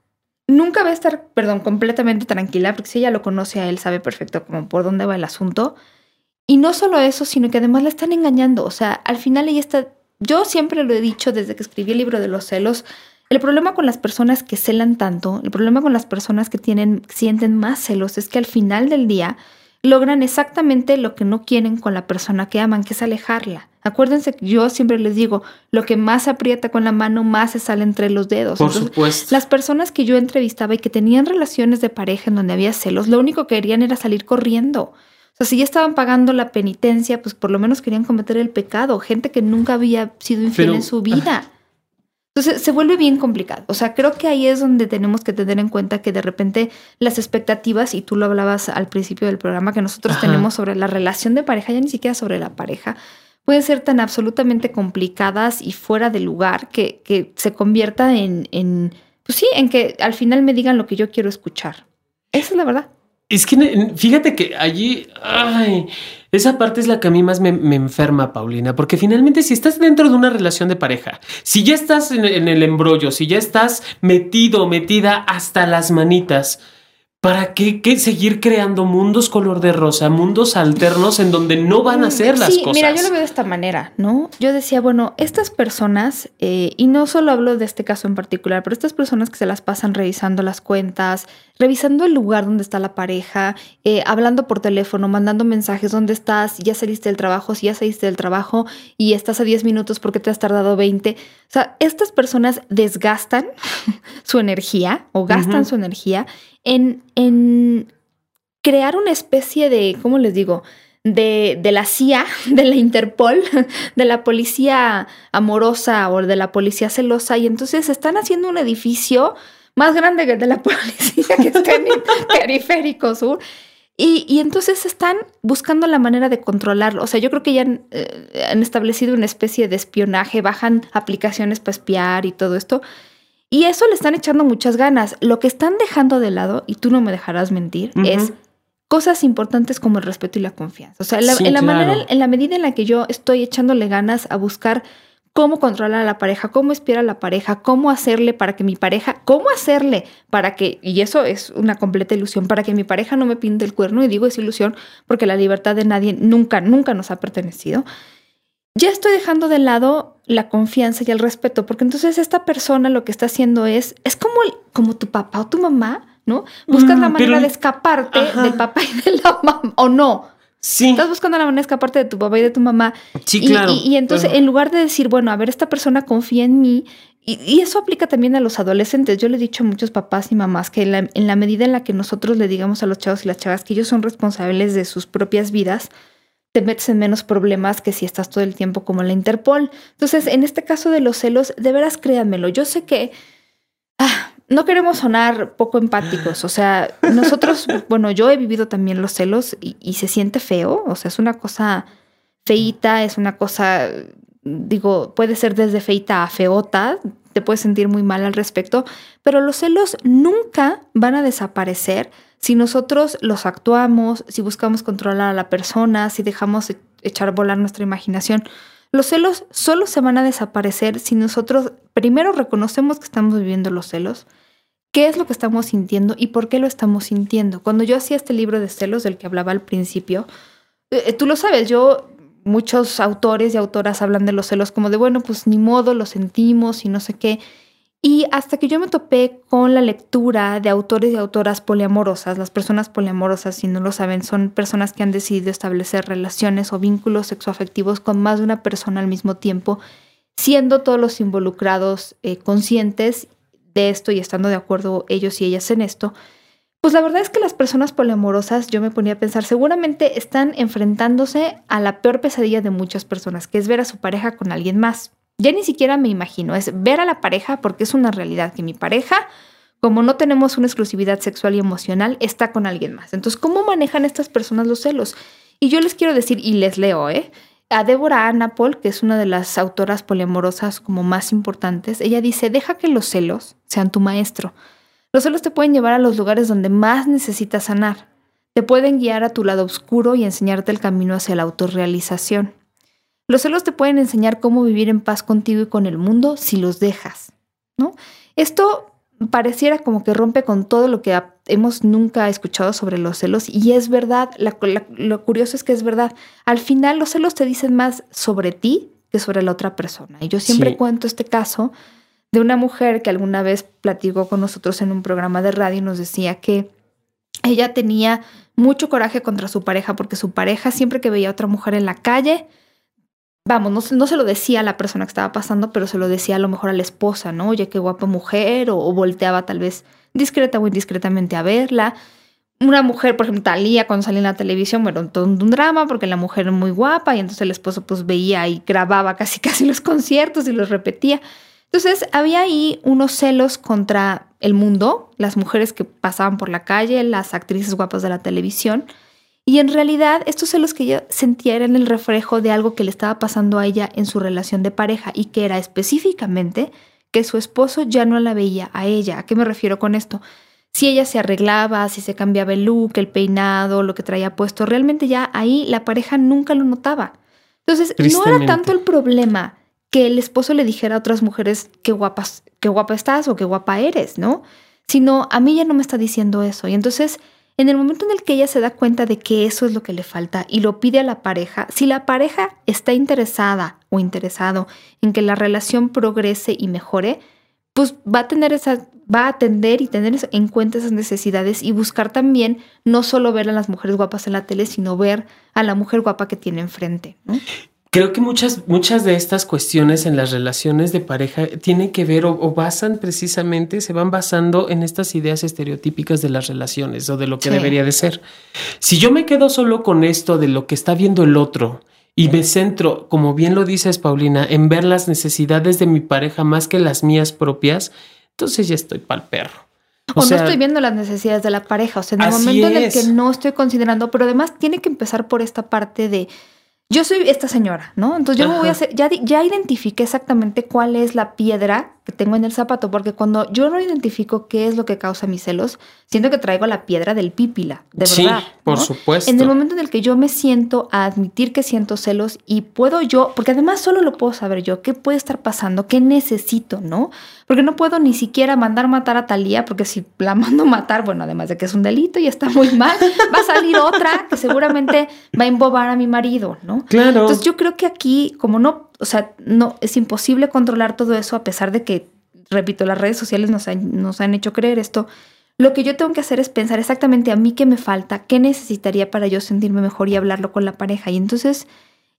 S2: nunca va a estar, perdón, completamente tranquila, porque si ella lo conoce a él, sabe perfecto como por dónde va el asunto. Y no solo eso, sino que además la están engañando. O sea, al final ella está, yo siempre lo he dicho desde que escribí el libro de los celos, el problema con las personas que celan tanto, el problema con las personas que tienen, sienten más celos, es que al final del día logran exactamente lo que no quieren con la persona que aman, que es alejarla. Acuérdense que yo siempre les digo, lo que más aprieta con la mano, más se sale entre los dedos.
S3: Por supuesto.
S2: Las personas que yo entrevistaba y que tenían relaciones de pareja en donde había celos, lo único que querían era salir corriendo. O sea, si ya estaban pagando la penitencia, pues por lo menos querían cometer el pecado. Gente que nunca había sido infiel en su vida. (laughs) Entonces se vuelve bien complicado. O sea, creo que ahí es donde tenemos que tener en cuenta que de repente las expectativas, y tú lo hablabas al principio del programa, que nosotros tenemos sobre la relación de pareja, ya ni siquiera sobre la pareja, pueden ser tan absolutamente complicadas y fuera de lugar que, que se convierta en, en, pues sí, en que al final me digan lo que yo quiero escuchar. Esa es la verdad.
S3: Es que fíjate que allí, ay, esa parte es la que a mí más me, enferma, Paulina, porque finalmente si estás dentro de una relación de pareja, si ya estás en, en el embrollo, si ya estás metido, metida hasta las manitas, ¿Para qué, seguir creando mundos color de rosa, mundos alternos en donde no van a ser las cosas?
S2: Mira, yo lo veo de esta manera, ¿no? Yo decía, bueno, estas personas, eh, y no solo hablo de este caso en particular, pero estas personas que se las pasan revisando las cuentas, revisando el lugar donde está la pareja, eh, hablando por teléfono, mandando mensajes, ¿dónde estás? Ya saliste del trabajo, si ya saliste del trabajo y estás a 10 minutos porque te has tardado 20. O sea, estas personas desgastan (laughs) su energía o gastan su energía en, en crear una especie de, ¿cómo les digo? De, de, la CIA, (laughs) de la Interpol, (laughs) de la policía amorosa o de la policía celosa. Y entonces están haciendo un edificio más grande que el de la (laughs) policía que está en el (laughs) periférico sur. Y, y, entonces están buscando la manera de controlarlo. O sea, yo creo que ya han, eh, han establecido una especie de espionaje, bajan aplicaciones para espiar y todo esto. Y eso le están echando muchas ganas. Lo que están dejando de lado, y tú no me dejarás mentir, es cosas importantes como el respeto y la confianza. O sea, en la, manera, en la medida en la que yo estoy echándole ganas a buscar cómo controlar a la pareja, cómo espiar a la pareja, cómo hacerle para que mi pareja, cómo hacerle para que, y eso es una completa ilusión, para que mi pareja no me pinte el cuerno, y digo es ilusión porque la libertad de nadie nunca, nunca nos ha pertenecido. Ya estoy dejando de lado la confianza y el respeto, porque entonces esta persona lo que está haciendo es, es como, como tu papá o tu mamá, ¿no? Buscas la mm, manera de escaparte del papá y de la mamá, o no.
S3: Sí.
S2: Estás buscando la manera de escaparte de tu papá y de tu mamá.
S3: Sí,
S2: y,
S3: claro.
S2: Y, entonces, en lugar de decir, bueno, a ver, esta persona confía en mí, y, eso aplica también a los adolescentes. Yo le he dicho a muchos papás y mamás que en la, en la medida en la que nosotros le digamos a los chavos y las chavas que ellos son responsables de sus propias vidas, te metes en menos problemas que si estás todo el tiempo como la Interpol. Entonces, en este caso de los celos, de veras créanmelo, yo sé que ah, no queremos sonar poco empáticos, o sea, nosotros, (laughs) bueno, yo he vivido también los celos y, se siente feo, o sea, es una cosa feita, es una cosa, digo, puede ser desde feita a feota, te puedes sentir muy mal al respecto, pero los celos nunca van a desaparecer si nosotros los actuamos, si buscamos controlar a la persona, si dejamos e-, echar volar nuestra imaginación. Los celos solo se van a desaparecer si nosotros primero reconocemos que estamos viviendo los celos, qué es lo que estamos sintiendo y por qué lo estamos sintiendo. Cuando yo hacía este libro de celos del que hablaba al principio, eh, eh, tú lo sabes, yo, muchos autores y autoras hablan de los celos como de, bueno, pues ni modo, lo sentimos y no sé qué. Y hasta que yo me topé con la lectura de autores y autoras poliamorosas, las personas poliamorosas, si no lo saben, son personas que han decidido establecer relaciones o vínculos sexoafectivos con más de una persona al mismo tiempo, siendo todos los involucrados eh, conscientes de esto y estando de acuerdo ellos y ellas en esto. Pues la verdad es que las personas poliamorosas, yo me ponía a pensar, seguramente están enfrentándose a la peor pesadilla de muchas personas, que es ver a su pareja con alguien más ya ni siquiera me imagino, es ver a la pareja porque es una realidad que mi pareja, como no tenemos una exclusividad sexual y emocional, está con alguien más. Entonces, ¿cómo manejan estas personas los celos? Y yo les quiero decir, y les leo, ¿eh? A Débora Anna Paul, que es una de las autoras poliamorosas como más importantes, ella dice, deja que los celos sean tu maestro. Los celos te pueden llevar a los lugares donde más necesitas sanar. Te pueden guiar a tu lado oscuro y enseñarte el camino hacia la autorrealización. Los celos te pueden enseñar cómo vivir en paz contigo y con el mundo si los dejas, ¿no? Esto pareciera como que rompe con todo lo que hemos nunca escuchado sobre los celos y es verdad, lo curioso es que es verdad. Al final los celos te dicen más sobre ti que sobre la otra persona. Y yo siempre cuento este caso de una mujer que alguna vez platicó con nosotros en un programa de radio y nos decía que ella tenía mucho coraje contra su pareja porque su pareja siempre que veía a otra mujer en la calle, vamos, no, se lo decía a la persona que estaba pasando, pero se lo decía a lo mejor a la esposa, ¿no? Oye, qué guapa mujer, o, volteaba tal vez discreta o indiscretamente a verla. Una mujer, por ejemplo, Talía, cuando salía en la televisión, bueno, todo un drama porque la mujer era muy guapa y entonces el esposo pues veía y grababa casi (laughs) casi los conciertos y los repetía. Entonces había ahí unos celos contra el mundo, las mujeres que pasaban por la calle, las actrices guapas de la televisión, y en realidad estos celos que ella sentía eran el reflejo de algo que le estaba pasando a ella en su relación de pareja y que era específicamente que su esposo ya no la veía a ella. ¿A qué me refiero con esto? Si ella se arreglaba, si se cambiaba el look, el peinado, lo que traía puesto, realmente ya ahí la pareja nunca lo notaba. Entonces, no era tanto el problema que el esposo le dijera a otras mujeres qué guapas, qué guapa estás o qué guapa eres, ¿no? Sino a mí ya no me está diciendo eso. Y entonces en el momento en el que ella se da cuenta de que eso es lo que le falta y lo pide a la pareja, si la pareja está interesada o interesado en que la relación progrese y mejore, pues va a tener esa, va a atender y tener en cuenta esas necesidades y buscar también no solo ver a las mujeres guapas en la tele, sino ver a la mujer guapa que tiene enfrente.
S3: Creo que muchas, muchas de estas cuestiones en las relaciones de pareja tienen que ver o, basan precisamente, se van basando en estas ideas estereotípicas de las relaciones o de lo que debería de ser. Si yo me quedo solo con esto de lo que está viendo el otro y me centro, como bien lo dices Paulina, en ver las necesidades de mi pareja más que las mías propias, entonces ya estoy pa'l perro.
S2: O, no estoy viendo las necesidades de la pareja, o sea, en el momento en el que no estoy considerando, pero además tiene que empezar por esta parte de yo soy esta señora, ¿no? Entonces yo me voy a hacer, ya, ya identifiqué exactamente cuál es la piedra que tengo en el zapato, porque cuando yo no identifico qué es lo que causa mis celos, siento que traigo la piedra del pípila, de verdad.
S3: Sí, por supuesto.
S2: En el momento en el que yo me siento a admitir que siento celos y puedo yo, porque además solo lo puedo saber yo, qué puede estar pasando, qué necesito, ¿no? Porque no puedo ni siquiera mandar matar a Talía, porque si la (laughs) mando matar, bueno, además de que es un delito y está muy mal, va a salir otra que seguramente va a embobar a mi marido, ¿no?
S3: Claro.
S2: Entonces yo creo que aquí, como no o sea, no, es imposible controlar todo eso a pesar de que, repito, las redes sociales nos han, nos han hecho creer esto. Lo que yo tengo que hacer es pensar exactamente a mí qué me falta, qué necesitaría para yo sentirme mejor y hablarlo con la pareja. Y entonces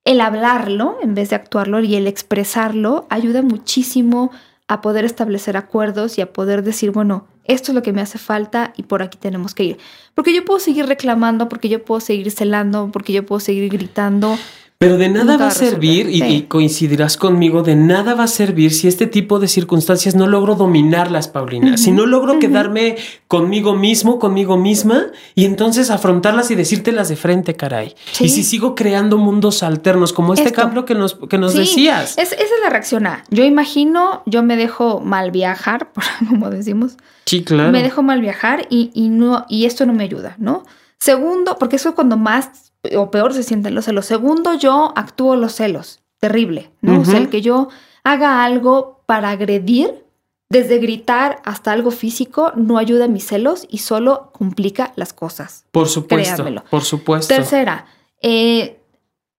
S2: el hablarlo en vez de actuarlo y el expresarlo ayuda muchísimo a poder establecer acuerdos y a poder decir, bueno, esto es lo que me hace falta y por aquí tenemos que ir. Porque yo puedo seguir reclamando, porque yo puedo seguir celando, porque yo puedo seguir gritando.
S3: Pero de nada va a servir, y, coincidirás conmigo, de nada va a servir si este tipo de circunstancias no logro dominarlas, Paulina. si no logro quedarme conmigo mismo, conmigo misma, y entonces afrontarlas y decírtelas de frente, caray. Y si sigo creando mundos alternos, como este ejemplo que nos, que nos decías.
S2: esa es la reacción A. Yo imagino, yo me dejo mal viajar, (laughs) como decimos.
S3: Sí, claro.
S2: Me dejo mal viajar y, y, no, y esto no me ayuda, ¿no? Segundo, porque eso es cuando más o peor se sienten los celos. Segundo, yo actúo los celos. Terrible, ¿no? O sea, el que yo haga algo para agredir, desde gritar hasta algo físico, no ayuda a mis celos y solo complica las cosas.
S3: Por supuesto. Por supuesto.
S2: Tercera, eh,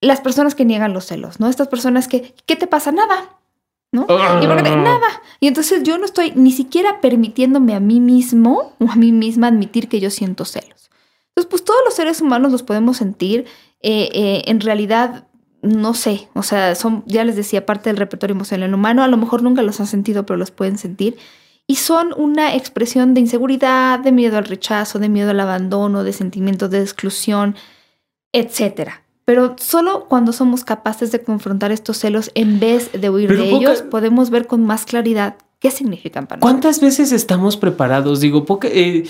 S2: las personas que niegan los celos, ¿no? Estas personas que, ¿qué te pasa? Nada. ¿No? Y porque, ah. nada. Y entonces yo no estoy ni siquiera permitiéndome a mí mismo o a mí misma admitir que yo siento celos. Entonces, pues todos los seres humanos los podemos sentir. Eh, eh, en realidad, no sé, o sea, son, ya les decía, parte del repertorio emocional humano. A lo mejor nunca los han sentido, pero los pueden sentir. Y son una expresión de inseguridad, de miedo al rechazo, de miedo al abandono, de sentimientos de exclusión, etc. Pero solo cuando somos capaces de confrontar estos celos en vez de huir de ellos, podemos ver con más claridad qué significan para
S3: nosotros. ¿Cuántas veces estamos preparados? Digo, porque, eh,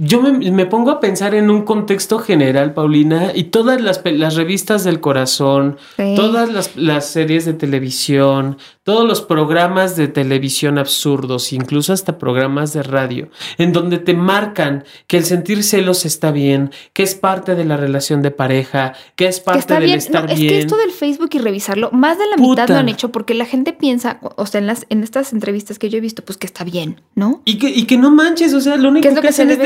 S3: yo me, pongo a pensar en un contexto general, Paulina, y todas las, las revistas del corazón, todas las, las, series de televisión, todos los programas de televisión absurdos, incluso hasta programas de radio, en donde te marcan que el sentir celos está bien, que es parte de la relación de pareja, que es parte del estar bien. Es que
S2: esto del Facebook y revisarlo, más de la mitad lo han hecho porque la gente piensa, o sea, en, las, en estas entrevistas que yo he visto, pues que está bien, ¿no?
S3: Y que, y que no manches, o sea, lo único que, hacen es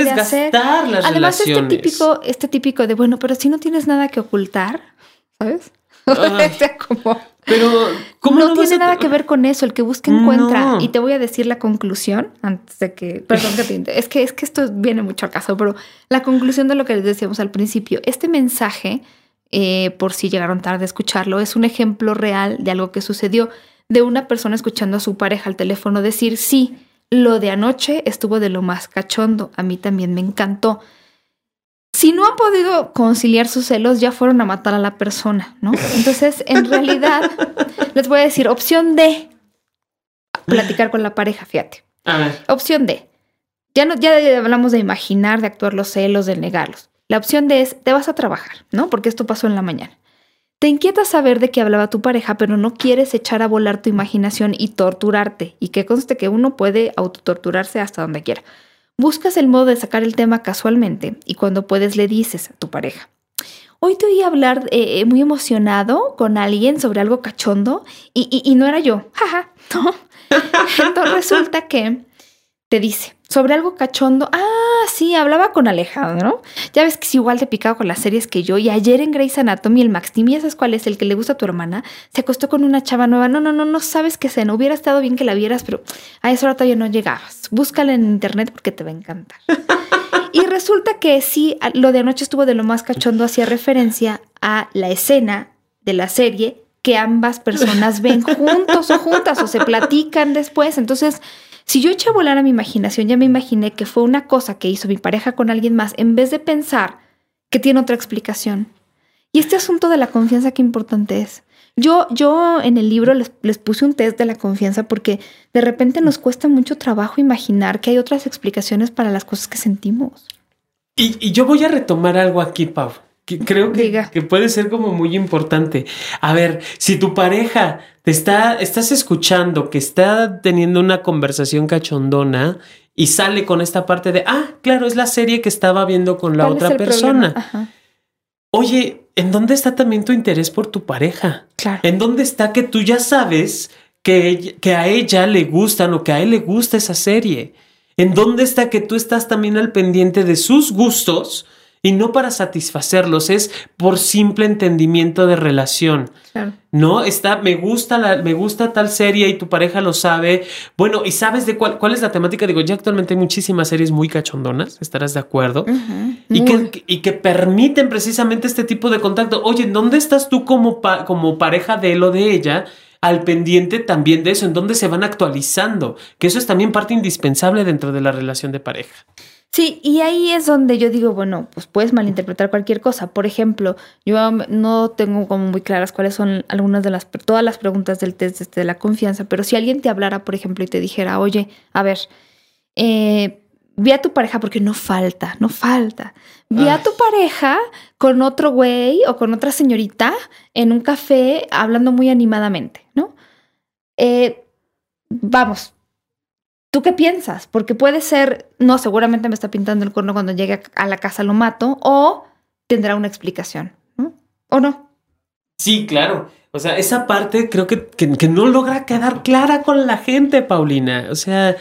S2: Además, este típico, este típico de, bueno, pero si no tienes nada que ocultar, ¿sabes? (laughs) como,
S3: pero
S2: ¿cómo no, tiene nada que ver con eso. El que busca encuentra. Y te voy a decir la conclusión antes de que, perdón que te es que es que esto viene mucho al caso, pero la conclusión de lo que les decíamos al principio, este mensaje, eh, por si llegaron tarde a escucharlo, es un ejemplo real de algo que sucedió de una persona escuchando a su pareja al teléfono decir sí lo de anoche estuvo de lo más cachondo. A mí también me encantó. Si no han podido conciliar sus celos, ya fueron a matar a la persona, ¿no? Entonces, en realidad, (laughs) les voy a decir, opción D, platicar con la pareja, fíjate. Opción D, ya, no, ya hablamos de imaginar, de actuar los celos, de negarlos. La opción D es, te vas a trabajar, ¿no? Porque esto pasó en la mañana. Te inquieta saber de qué hablaba tu pareja, pero no quieres echar a volar tu imaginación y torturarte. Y que conste que uno puede autotorturarse hasta donde quiera. Buscas el modo de sacar el tema casualmente y cuando puedes le dices a tu pareja. Hoy te oí hablar eh, eh, muy emocionado con alguien sobre algo cachondo y, no era yo. (laughs) Jaja, no. (laughs) Entonces resulta que te dice sobre algo cachondo. Ah, sí, hablaba con Alejandro. Ya ves que es igual de picado con las series que yo. Y ayer en Grey's Anatomy, el Max Timmy, ¿sabes cuál es? El que le gusta a tu hermana. Se acostó con una chava nueva. No, no, no, no sabes qué. No hubiera estado bien que la vieras, pero a esa hora todavía no llegabas. Búscala en internet porque te va a encantar. y resulta que sí, lo de anoche estuvo de lo más cachondo, hacía referencia a la escena de la serie que ambas personas ven juntos o juntas o se platican después. Entonces, si yo eché a volar a mi imaginación, ya me imaginé que fue una cosa que hizo mi pareja con alguien más, en vez de pensar que tiene otra explicación. Y este asunto de la confianza, qué importante es. Yo, yo en el libro les, les, puse un test de la confianza porque de repente nos cuesta mucho trabajo imaginar que hay otras explicaciones para las cosas que sentimos.
S3: Y, y yo voy a retomar algo aquí, Pau, que creo que, que, puede ser como muy importante. A ver, si tu pareja te está, estás escuchando que está teniendo una conversación cachondona y sale con esta parte de, ah, claro, es la serie que estaba viendo con la otra persona. Oye, ¿en dónde está también tu interés por tu pareja?
S2: Claro.
S3: ¿En dónde está que tú ya sabes que, que a ella le gustan o que a él le gusta esa serie? ¿En dónde está que tú estás también al pendiente de sus gustos? Y no para satisfacerlos, es por simple entendimiento de relación.
S2: Claro.
S3: No, está, me gusta la, me gusta tal serie y tu pareja lo sabe. Bueno, y sabes de cuál, cuál es la temática. Digo, ya actualmente hay muchísimas series muy cachondonas, estarás de acuerdo. Uh -huh. y, que, y, que, permiten precisamente este tipo de contacto. Oye, ¿dónde estás tú como, pa, como pareja de él o de ella? al pendiente también de eso, en dónde se van actualizando, que eso es también parte indispensable dentro de la relación de pareja.
S2: Sí, y ahí es donde yo digo, bueno, pues puedes malinterpretar cualquier cosa. Por ejemplo, yo no tengo como muy claras cuáles son algunas de las, todas las preguntas del test de, de la confianza, pero si alguien te hablara, por ejemplo, y te dijera, oye, a ver, eh, vi a tu pareja porque no falta, no falta. Vi a tu pareja con otro güey o con otra señorita en un café hablando muy animadamente, ¿no? Eh, vamos, ¿tú qué piensas? Porque puede ser, no, seguramente me está pintando el corno cuando llegue a la casa lo mato o tendrá una explicación. ¿O no?
S3: Sí, claro. O sea, esa parte creo que, que, no logra quedar clara con la gente, Paulina. O sea,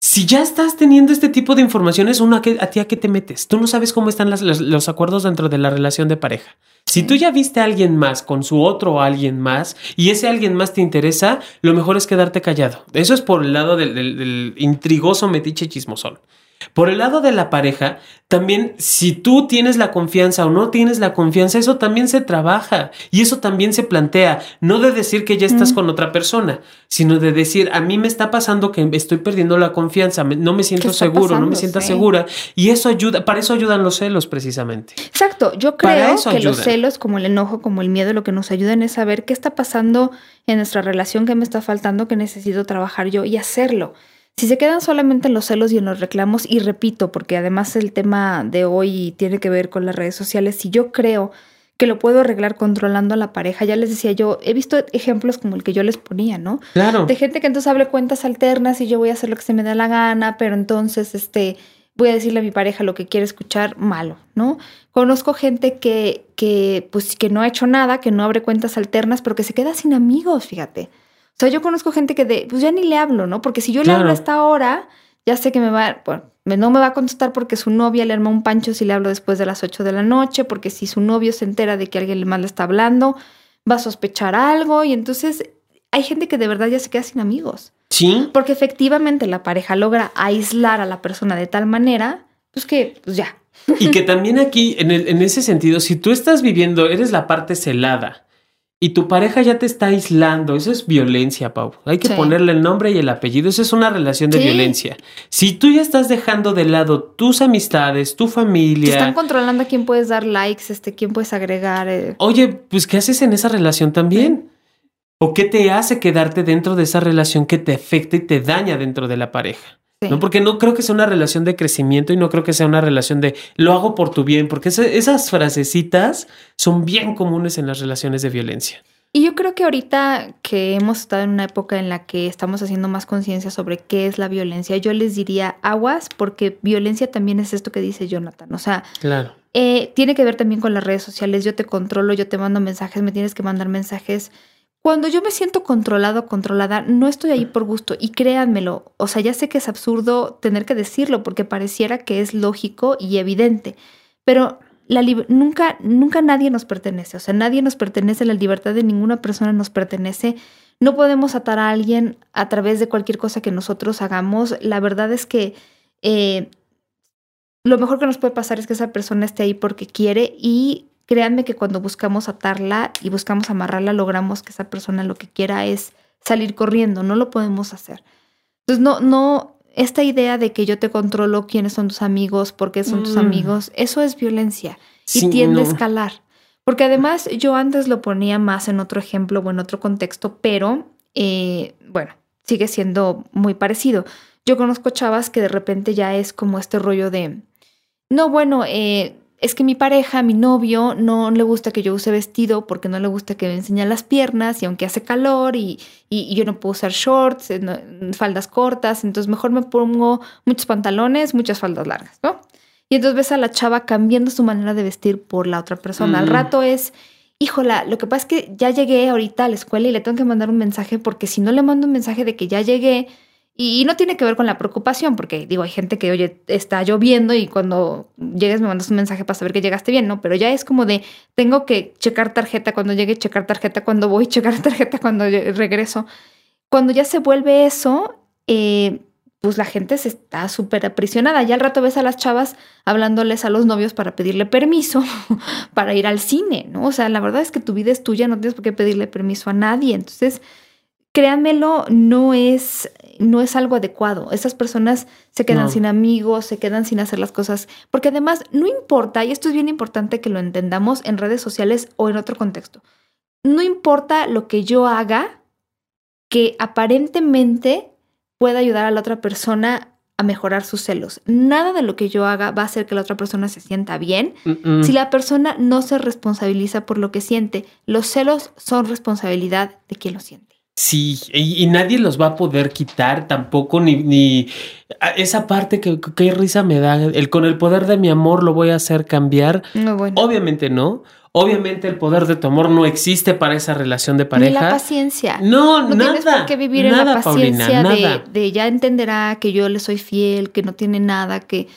S3: si ya estás teniendo este tipo de informaciones, uno a, a ti a qué te metes. Tú no sabes cómo están los, acuerdos dentro de la relación de pareja. Si tú ya viste a alguien más con su otro alguien más y ese alguien más te interesa, lo mejor es quedarte callado. Eso es por el lado del, intrigoso metiche chismosón. Por el lado de la pareja, también si tú tienes la confianza o no tienes la confianza, eso también se trabaja y eso también se plantea. No de decir que ya estás mm. con otra persona, sino de decir, a mí me está pasando que estoy perdiendo la confianza, no me siento seguro, pasando? no me siento sí. segura. Y eso ayuda, para eso ayudan los celos precisamente.
S2: Exacto, yo creo que ayudan. los celos, como el enojo, como el miedo, lo que nos ayudan es saber qué está pasando en nuestra relación, qué me está faltando, que necesito trabajar yo y hacerlo. Si se quedan solamente en los celos y en los reclamos, y repito, porque además el tema de hoy tiene que ver con las redes sociales, si yo creo que lo puedo arreglar controlando a la pareja, ya les decía yo, he visto ejemplos como el que yo les ponía, ¿no?
S3: Claro.
S2: De gente que entonces hable cuentas alternas y yo voy a hacer lo que se me da la gana, pero entonces este voy a decirle a mi pareja lo que quiere escuchar, malo, ¿no? Conozco gente que, que, pues, que no ha hecho nada, que no abre cuentas alternas, pero que se queda sin amigos, fíjate. O sea, yo conozco gente que de, pues ya ni le hablo, ¿no? Porque si yo claro. le hablo a esta hora, ya sé que me va, bueno, no me va a contestar porque su novia le arma un pancho si le hablo después de las 8 de la noche, porque si su novio se entera de que alguien más le está hablando, va a sospechar algo y entonces hay gente que de verdad ya se queda sin amigos.
S3: Sí.
S2: Porque efectivamente la pareja logra aislar a la persona de tal manera, pues que, pues ya.
S3: Y que también aquí, en, el, en ese sentido, si tú estás viviendo, eres la parte celada y tu pareja ya te está aislando, eso es violencia, Pau. Hay que sí. ponerle el nombre y el apellido, eso es una relación de sí. violencia. Si tú ya estás dejando de lado tus amistades, tu familia...
S2: Te están controlando a quién puedes dar likes, este, quién puedes agregar. Eh.
S3: Oye, pues ¿qué haces en esa relación también? Sí. ¿O qué te hace quedarte dentro de esa relación que te afecta y te daña dentro de la pareja? Sí. ¿no? Porque no creo que sea una relación de crecimiento y no creo que sea una relación de lo hago por tu bien, porque esas frasecitas son bien comunes en las relaciones de violencia.
S2: Y yo creo que ahorita que hemos estado en una época en la que estamos haciendo más conciencia sobre qué es la violencia, yo les diría aguas, porque violencia también es esto que dice Jonathan. O sea,
S3: claro.
S2: eh, tiene que ver también con las redes sociales. Yo te controlo, yo te mando mensajes, me tienes que mandar mensajes cuando yo me siento controlado, controlada, no estoy ahí por gusto. Y créanmelo, o sea, ya sé que es absurdo tener que decirlo porque pareciera que es lógico y evidente, pero la nunca, nunca nadie nos pertenece. O sea, nadie nos pertenece, la libertad de ninguna persona nos pertenece. No podemos atar a alguien a través de cualquier cosa que nosotros hagamos. La verdad es que eh, lo mejor que nos puede pasar es que esa persona esté ahí porque quiere y créanme que cuando buscamos atarla y buscamos amarrarla, logramos que esa persona lo que quiera es salir corriendo, no lo podemos hacer. Entonces, no, no, esta idea de que yo te controlo quiénes son tus amigos, por qué son tus mm. amigos, eso es violencia y tiende a escalar. Porque además yo antes lo ponía más en otro ejemplo o en otro contexto, pero eh, bueno, sigue siendo muy parecido. Yo conozco chavas que de repente ya es como este rollo de, no, bueno, eh, es que mi pareja, mi novio, no le gusta que yo use vestido porque no le gusta que me enseñe las piernas y aunque hace calor y, y, yo no puedo usar shorts, eh, faldas cortas, entonces mejor me pongo muchos pantalones, muchas faldas largas, ¿no? Y entonces ves a la chava cambiando su manera de vestir por la otra persona. Al mm. rato es, híjola, lo que pasa es que ya llegué ahorita a la escuela y le tengo que mandar un mensaje porque si no le mando un mensaje de que ya llegué, y, no tiene que ver con la preocupación, porque digo, hay gente que, oye, está lloviendo y cuando llegues me mandas un mensaje para saber que llegaste bien, ¿no? Pero ya es como de, tengo que checar tarjeta cuando llegue, checar tarjeta cuando voy, (laughs) checar tarjeta cuando regreso. Cuando ya se vuelve eso, eh, pues la gente se está súper aprisionada. Ya al rato ves a las chavas hablándoles a los novios para pedirle permiso (laughs) para ir al cine, ¿no? O sea, la verdad es que tu vida es tuya, no tienes por qué pedirle permiso a nadie. Entonces, créanmelo, no es, no es algo adecuado. Esas personas se quedan sin amigos, se quedan sin hacer las cosas, porque además no importa, y esto es bien importante que lo entendamos en redes sociales o en otro contexto, no importa lo que yo haga que aparentemente pueda ayudar a la otra persona a mejorar sus celos. Nada de lo que yo haga va a hacer que la otra persona se sienta bien si la persona no se responsabiliza por lo que siente. Los celos son responsabilidad de quien lo siente.
S3: Sí, y, nadie los va a poder quitar tampoco, ni, ni esa parte que, qué risa me da. El con el poder de mi amor lo voy a hacer cambiar. No, bueno. Obviamente no. Obviamente el poder de tu amor no existe para esa relación de pareja. Ni
S2: la paciencia.
S3: No, no
S2: nada. tienes por qué vivir en la paciencia de, de ya entenderá que yo le soy fiel, que no tiene nada, que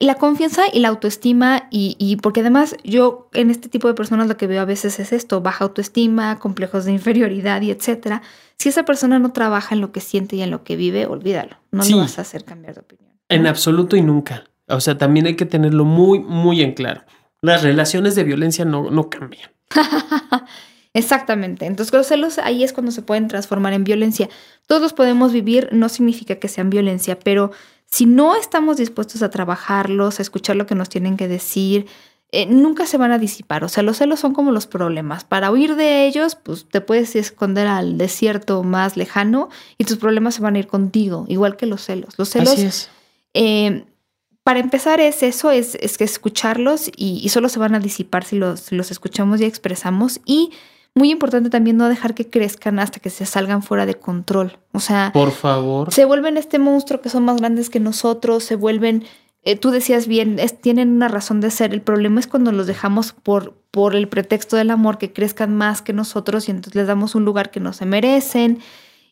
S2: la confianza y la autoestima y, y, porque además yo en este tipo de personas lo que veo a veces es esto, baja autoestima, complejos de inferioridad y etcétera. Si esa persona no trabaja en lo que siente y en lo que vive, olvídalo, no lo vas a hacer cambiar de opinión.
S3: En absoluto y nunca. O sea, también hay que tenerlo muy, muy en claro. Las relaciones de violencia no, no cambian. (laughs)
S2: Exactamente. Entonces los celos ahí es cuando se pueden transformar en violencia. Todos podemos vivir, no significa que sean violencia, pero si no estamos dispuestos a trabajarlos, a escuchar lo que nos tienen que decir, eh, nunca se van a disipar. O sea, los celos son como los problemas. Para huir de ellos, pues te puedes esconder al desierto más lejano y tus problemas se van a ir contigo, igual que los celos. Los celos, eh, para empezar, es eso, es, es que escucharlos y, solo se van a disipar si los, si los escuchamos y expresamos. Y muy importante también no dejar que crezcan hasta que se salgan fuera de control. O sea,
S3: por favor.
S2: Se vuelven este monstruo que son más grandes que nosotros, se vuelven, eh, tú decías bien, tienen una razón de ser. El problema es cuando los dejamos por, por el pretexto del amor que crezcan más que nosotros y entonces les damos un lugar que no se merecen.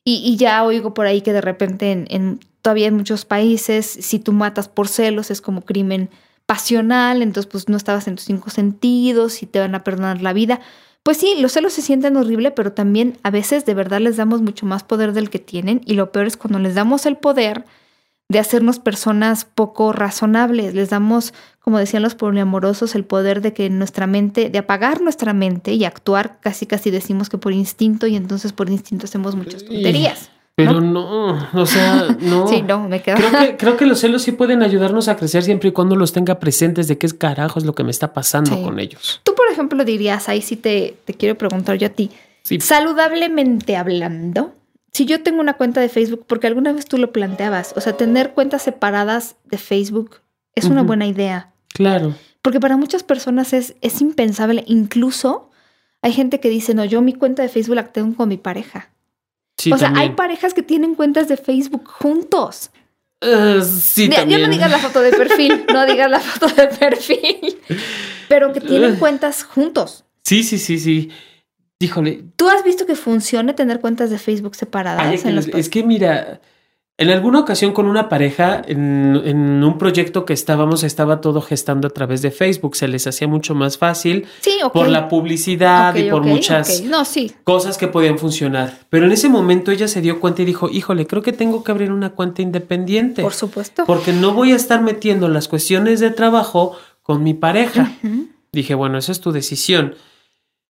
S2: Y, ya oigo por ahí que de repente en, en, todavía en muchos países, si tú matas por celos es como crimen pasional, entonces pues no estabas en tus cinco sentidos y te van a perdonar la vida. Pues sí, los celos se sienten horrible, pero también a veces de verdad les damos mucho más poder del que tienen y lo peor es cuando les damos el poder de hacernos personas poco razonables, les damos, como decían los poliamorosos, el poder de que nuestra mente, de apagar nuestra mente y actuar casi casi decimos que por instinto y entonces por instinto hacemos muchas tonterías.
S3: Pero no, o sea, no. (laughs)
S2: sí, no, me quedo.
S3: Creo que, creo que los celos sí pueden ayudarnos a crecer siempre y cuando los tenga presentes de qué es carajo es lo que me está pasando con ellos.
S2: Tú, por ejemplo, dirías, ahí sí te, te quiero preguntar yo a ti, saludablemente hablando, si yo tengo una cuenta de Facebook, porque alguna vez tú lo planteabas, o sea, tener cuentas separadas de Facebook es una buena idea.
S3: Claro.
S2: Porque para muchas personas es, es impensable, incluso hay gente que dice, no, yo mi cuenta de Facebook la tengo con mi pareja o sea, hay parejas que tienen cuentas de Facebook juntos.
S3: Uh, sí,
S2: Ya no digas la foto de perfil, (laughs) no digas la foto de perfil, pero que tienen cuentas juntos.
S3: Sí, sí, sí, sí. Híjole.
S2: ¿Tú has visto que funcione tener cuentas de Facebook separadas?
S3: es que mira, en alguna ocasión con una pareja, en, un proyecto que estábamos, estaba todo gestando a través de Facebook. Se les hacía mucho más fácil por la publicidad y por muchas cosas que podían funcionar. Pero en ese momento ella se dio cuenta y dijo, híjole, creo que tengo que abrir una cuenta independiente.
S2: Por supuesto.
S3: Porque no voy a estar metiendo las cuestiones de trabajo con mi pareja. Dije, bueno, esa es tu decisión.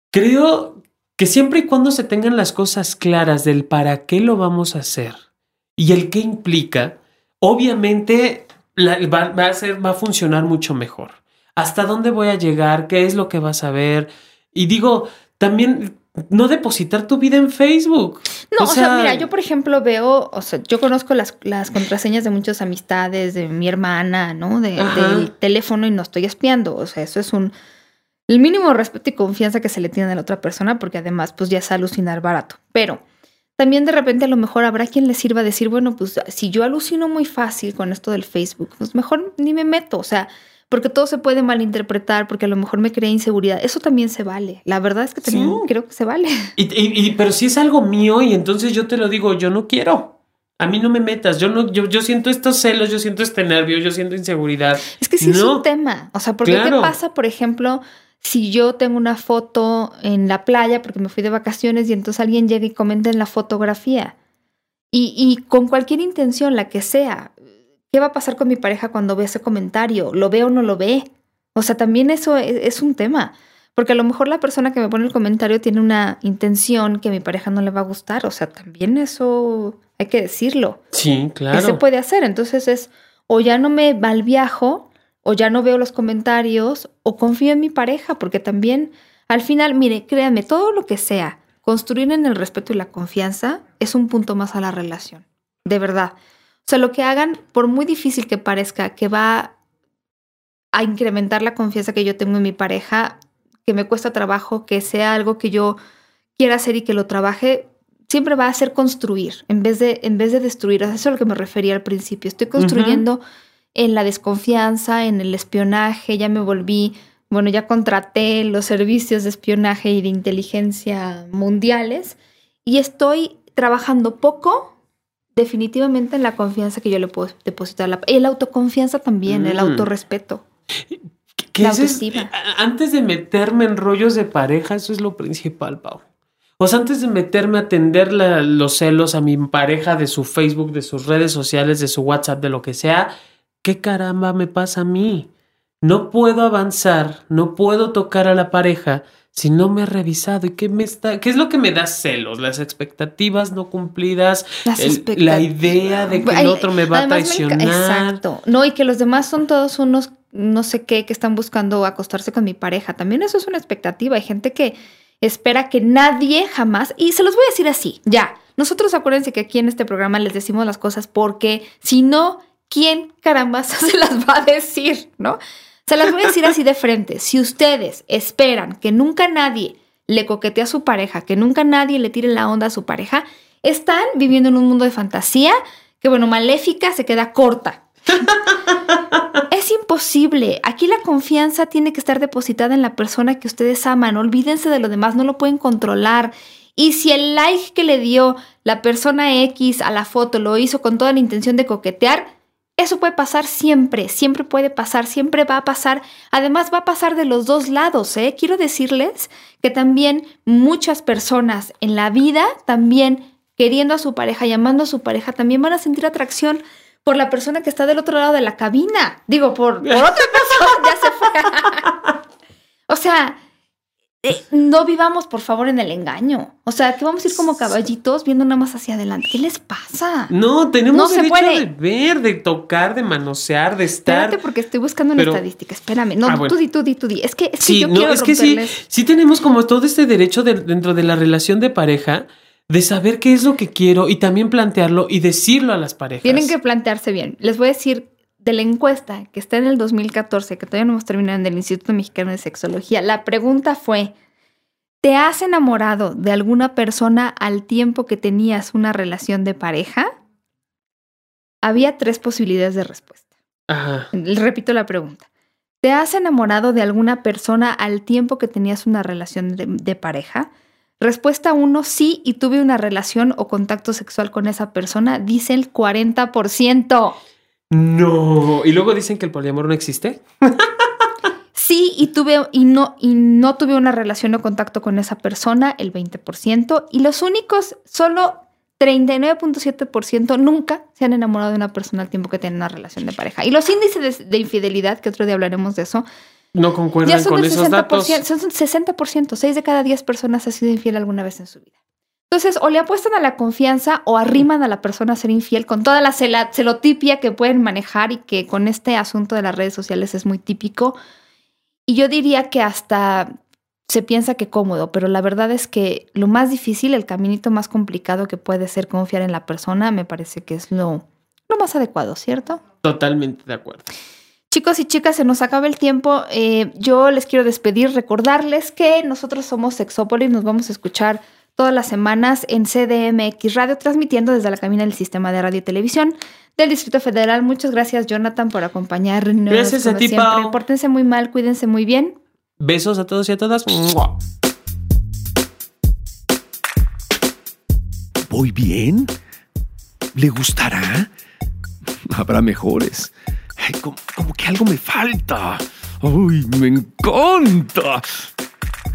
S3: Creo que siempre y cuando se tengan las cosas claras del para qué lo vamos a hacer y el qué implica, obviamente va, a ser, va a funcionar mucho mejor. ¿Hasta dónde voy a llegar? ¿Qué es lo que vas a ver? Y digo, también no depositar tu vida en Facebook.
S2: No, o, sea, mira, yo por ejemplo veo, o sea, yo conozco las, las contraseñas de muchas amistades, de mi hermana, ¿no? De, del teléfono y no estoy espiando. O sea, eso es un el mínimo respeto y confianza que se le tiene a la otra persona, porque además, pues ya es alucinar barato. Pero también de repente a lo mejor habrá quien le sirva decir, bueno, pues si yo alucino muy fácil con esto del Facebook, pues mejor ni me meto. O sea, porque todo se puede malinterpretar, porque a lo mejor me crea inseguridad. Eso también se vale. La verdad es que también creo que se vale.
S3: Y, pero si es algo mío y entonces yo te lo digo, yo no quiero. A mí no me metas, yo no, yo, yo siento estos celos, yo siento este nervio, yo siento inseguridad.
S2: Es que sí es un tema. O sea, porque ¿qué pasa, por ejemplo, si yo tengo una foto en la playa porque me fui de vacaciones y entonces alguien llega y comenta en la fotografía? Y, y con cualquier intención, la que sea, ¿Qué va a pasar con mi pareja cuando ve ese comentario? ¿Lo ve o no lo ve? O sea, también eso e, es, un tema. Porque a lo mejor la persona que me pone el comentario tiene una intención que a mi pareja no le va a gustar. O sea, también eso hay que decirlo.
S3: Sí, claro.
S2: ¿Qué se puede hacer? Entonces es o ya no me va al viajo, o ya no veo los comentarios, o confío en mi pareja, porque también al final, mire, créanme, todo lo que sea, construir en el respeto y la confianza es un punto más a la relación. De verdad. O sea, lo que hagan, por muy difícil que parezca, que va a incrementar la confianza que yo tengo en mi pareja, que me cuesta trabajo, que sea algo que yo quiera hacer y que lo trabaje, siempre va a ser construir en vez de, en vez de destruir. Eso es a lo que me refería al principio. Estoy construyendo en la desconfianza, en el espionaje, ya me volví, bueno, ya contraté los servicios de espionaje y de inteligencia mundiales y estoy trabajando poco definitivamente en la confianza que yo le puedo depositar. La, y la autoconfianza también, el mm. autorrespeto.
S3: ¿Qué es antes de meterme en rollos de pareja, eso es lo principal, Pau. O sea, antes de meterme a atender los celos a mi pareja de su Facebook, de sus redes sociales, de su WhatsApp, de lo que sea, ¿qué caramba me pasa a mí? No puedo avanzar, no puedo tocar a la pareja si no me he revisado y qué me está, qué es lo que me da celos, las expectativas no cumplidas, la idea de que el otro me va a traicionar. exacto.
S2: No, y que los demás son todos unos no sé qué que están buscando acostarse con mi pareja. También eso es una expectativa. Hay gente que espera que nadie jamás, y se los voy a decir así, ya. Nosotros acuérdense que aquí en este programa les decimos las cosas porque si no, ¿quién caramba (laughs) se las va a decir? ¿No? Se las voy a decir así de frente. Si ustedes esperan que nunca nadie le coquetee a su pareja, que nunca nadie le tire la onda a su pareja, están viviendo en un mundo de fantasía que, bueno, maléfica se queda corta. (laughs) es imposible. Aquí la confianza tiene que estar depositada en la persona que ustedes aman. Olvídense de lo demás, no lo pueden controlar. Y si el like que le dio la persona X a la foto lo hizo con toda la intención de coquetear, eso puede pasar siempre, siempre puede pasar, siempre va a pasar. Además va a pasar de los dos lados, ¿eh? Quiero decirles que también muchas personas en la vida, también queriendo a su pareja, llamando a su pareja, también van a sentir atracción por la persona que está del otro lado de la cabina. Digo, por, por otra (laughs) persona, ya se fue. o sea, eh, no vivamos, por favor, en el engaño. O sea, que vamos a ir como caballitos viendo nada más hacia adelante. ¿Qué les pasa?
S3: No, tenemos el derecho de ver, de tocar, de manosear, de estar.
S2: Espérate, porque estoy buscando una estadística. Espérame. No, ah, tú di, tú di, tú di. Es que, es que yo quiero es que
S3: sí, sí tenemos como todo este derecho dentro de la relación de pareja de saber qué es lo que quiero y también plantearlo y decirlo a las parejas.
S2: Tienen que plantearse bien. Les voy a decir de la encuesta que está en el 2014, que todavía no hemos terminado en el Instituto Mexicano de Sexología, la pregunta fue, ¿te has enamorado de alguna persona al tiempo que tenías una relación de pareja? Había tres posibilidades de respuesta. Ajá. Repito la pregunta. ¿Te has enamorado de alguna persona al tiempo que tenías una relación de, de pareja? Respuesta 1, sí, y tuve una relación o contacto sexual con esa persona, dice el 40%.
S3: No. Y luego dicen que el poliamor no existe.
S2: sí, y tuve y no y no tuve una relación o contacto con esa persona, el 20%, y los únicos solo 39.7% nunca se han enamorado de una persona al tiempo que tienen una relación de pareja. Y los índices de, infidelidad, que otro día hablaremos de eso,
S3: no concuerdan con esos datos.
S2: Son un 60%, 6 de cada 10 personas ha sido infiel alguna vez en su vida. Entonces, o le apuestan a la confianza o arriman a la persona a ser infiel con toda la celotipia que pueden manejar y que con este asunto de las redes sociales es muy típico. Y yo diría que hasta se piensa que cómodo, pero la verdad es que lo más difícil, el caminito más complicado que puede ser confiar en la persona, me parece que es lo, lo más adecuado, ¿cierto?
S3: Totalmente de acuerdo.
S2: Chicos y chicas, se nos acaba el tiempo. Eh, yo les quiero despedir, recordarles que nosotros somos Sexópolis, nos vamos a escuchar todas las semanas en CDMX Radio, transmitiendo desde la cabina del sistema de radio y televisión del Distrito Federal. Muchas gracias, Jonathan, por acompañarnos.
S3: Gracias a ti, Pau.
S2: Pórtense muy mal, cuídense muy bien.
S3: Besos a todos y a todas.
S1: ¿Voy bien? ¿Le gustará? Habrá mejores. como, como, que algo me falta. ¡Ay, me encanta!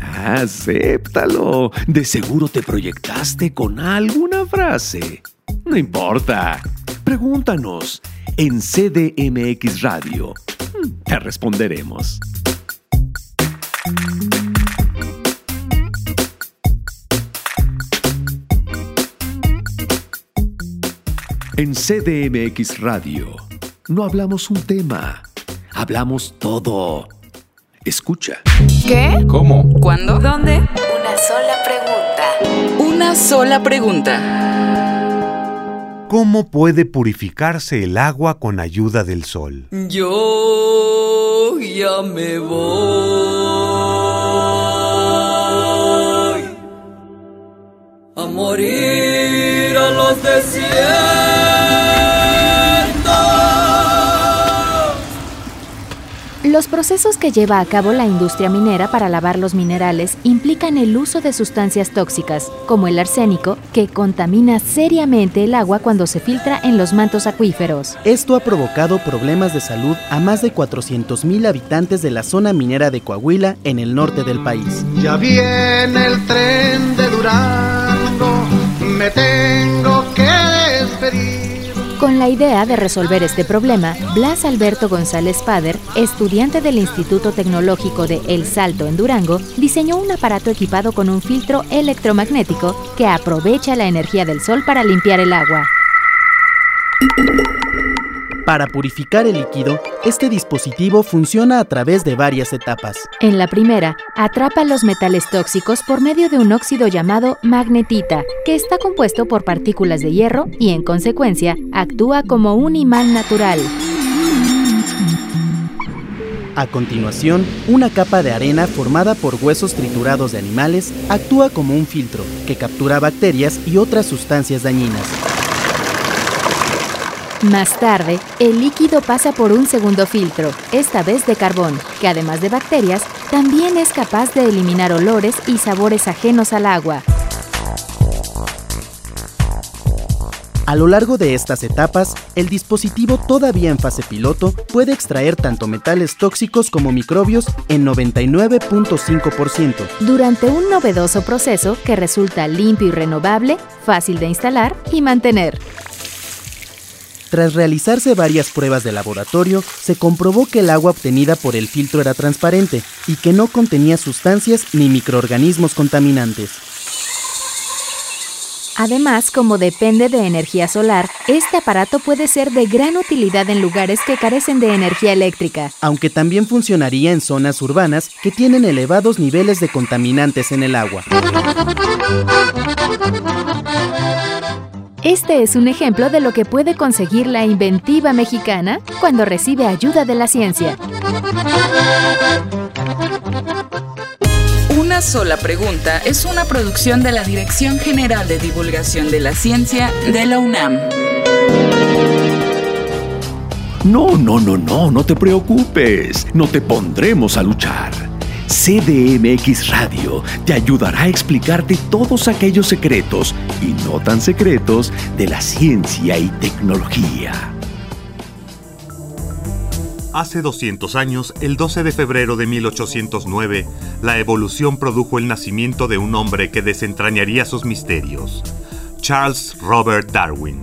S1: Acéptalo. De seguro te proyectaste con alguna frase. No importa. Pregúntanos en CDMX Radio. Te responderemos. En CDMX Radio no hablamos un tema, hablamos todo. Escucha.
S4: ¿Qué?
S1: ¿Cómo?
S4: ¿Cuándo?
S5: ¿Dónde?
S4: Una sola pregunta. Una sola pregunta.
S6: ¿Cómo puede purificarse el agua con ayuda del sol?
S7: Yo ya me voy a morir a los desiertos.
S8: Los procesos que lleva a cabo la industria minera para lavar los minerales implican el uso de sustancias tóxicas, como el arsénico, que contamina seriamente el agua cuando se filtra en los mantos acuíferos.
S9: Esto ha provocado problemas de salud a más de 400.000 habitantes de la zona minera de Coahuila, en el norte del país.
S10: Ya viene el tren de Durango, me tengo.
S8: Con la idea de resolver este problema, Blas Alberto González Pader, estudiante del Instituto Tecnológico de El Salto en Durango, diseñó un aparato equipado con un filtro electromagnético que aprovecha la energía del sol para limpiar el agua.
S9: Para purificar el líquido, este dispositivo funciona a través de varias etapas.
S8: En la primera, atrapa los metales tóxicos por medio de un óxido llamado magnetita, que está compuesto por partículas de hierro y en consecuencia actúa como un imán natural.
S9: A continuación, una capa de arena formada por huesos triturados de animales actúa como un filtro que captura bacterias y otras sustancias dañinas.
S8: Más tarde, el líquido pasa por un segundo filtro, esta vez de carbón, que además de bacterias, también es capaz de eliminar olores y sabores ajenos al agua.
S9: A lo largo de estas etapas, el dispositivo todavía en fase piloto puede extraer tanto metales tóxicos como microbios en 99.5%.
S8: Durante un novedoso proceso que resulta limpio y renovable, fácil de instalar y mantener.
S9: Tras realizarse varias pruebas de laboratorio, se comprobó que el agua obtenida por el filtro era transparente y que no contenía sustancias ni microorganismos contaminantes.
S8: Además, como depende de energía solar, este aparato puede ser de gran utilidad en lugares que carecen de energía eléctrica.
S9: Aunque también funcionaría en zonas urbanas que tienen elevados niveles de contaminantes en el agua.
S8: Este es un ejemplo de lo que puede conseguir la inventiva mexicana cuando recibe ayuda de la ciencia.
S4: Una sola pregunta es una producción de la Dirección General de Divulgación de la Ciencia de la UNAM.
S1: No, no, no, no, no te preocupes. No te pondremos a luchar. CDMX Radio te ayudará a explicarte todos aquellos secretos y no tan secretos de la ciencia y tecnología.
S6: Hace 200 años, el 12 de febrero de 1809, la evolución produjo el nacimiento de un hombre que desentrañaría sus misterios, Charles Robert Darwin.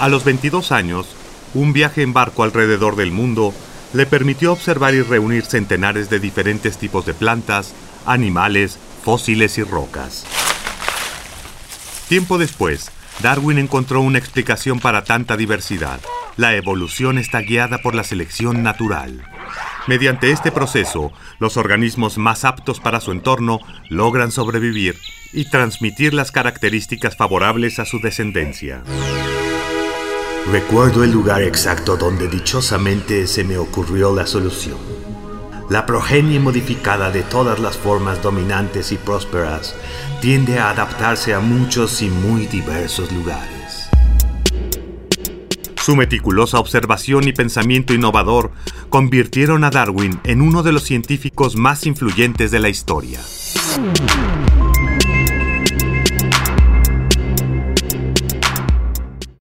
S6: A los 22 años, un viaje en barco alrededor del mundo le permitió observar y reunir centenares de diferentes tipos de plantas, animales, fósiles y rocas. Tiempo después, Darwin encontró una explicación para tanta diversidad. La evolución está guiada por la selección natural. Mediante este proceso, los organismos más aptos para su entorno logran sobrevivir y transmitir las características favorables a su descendencia.
S5: Recuerdo el lugar exacto donde dichosamente se me ocurrió la solución. La progenie modificada de todas las formas dominantes y prósperas tiende a adaptarse a muchos y muy diversos lugares.
S6: Su meticulosa observación y pensamiento innovador convirtieron a Darwin en uno de los científicos más influyentes de la historia.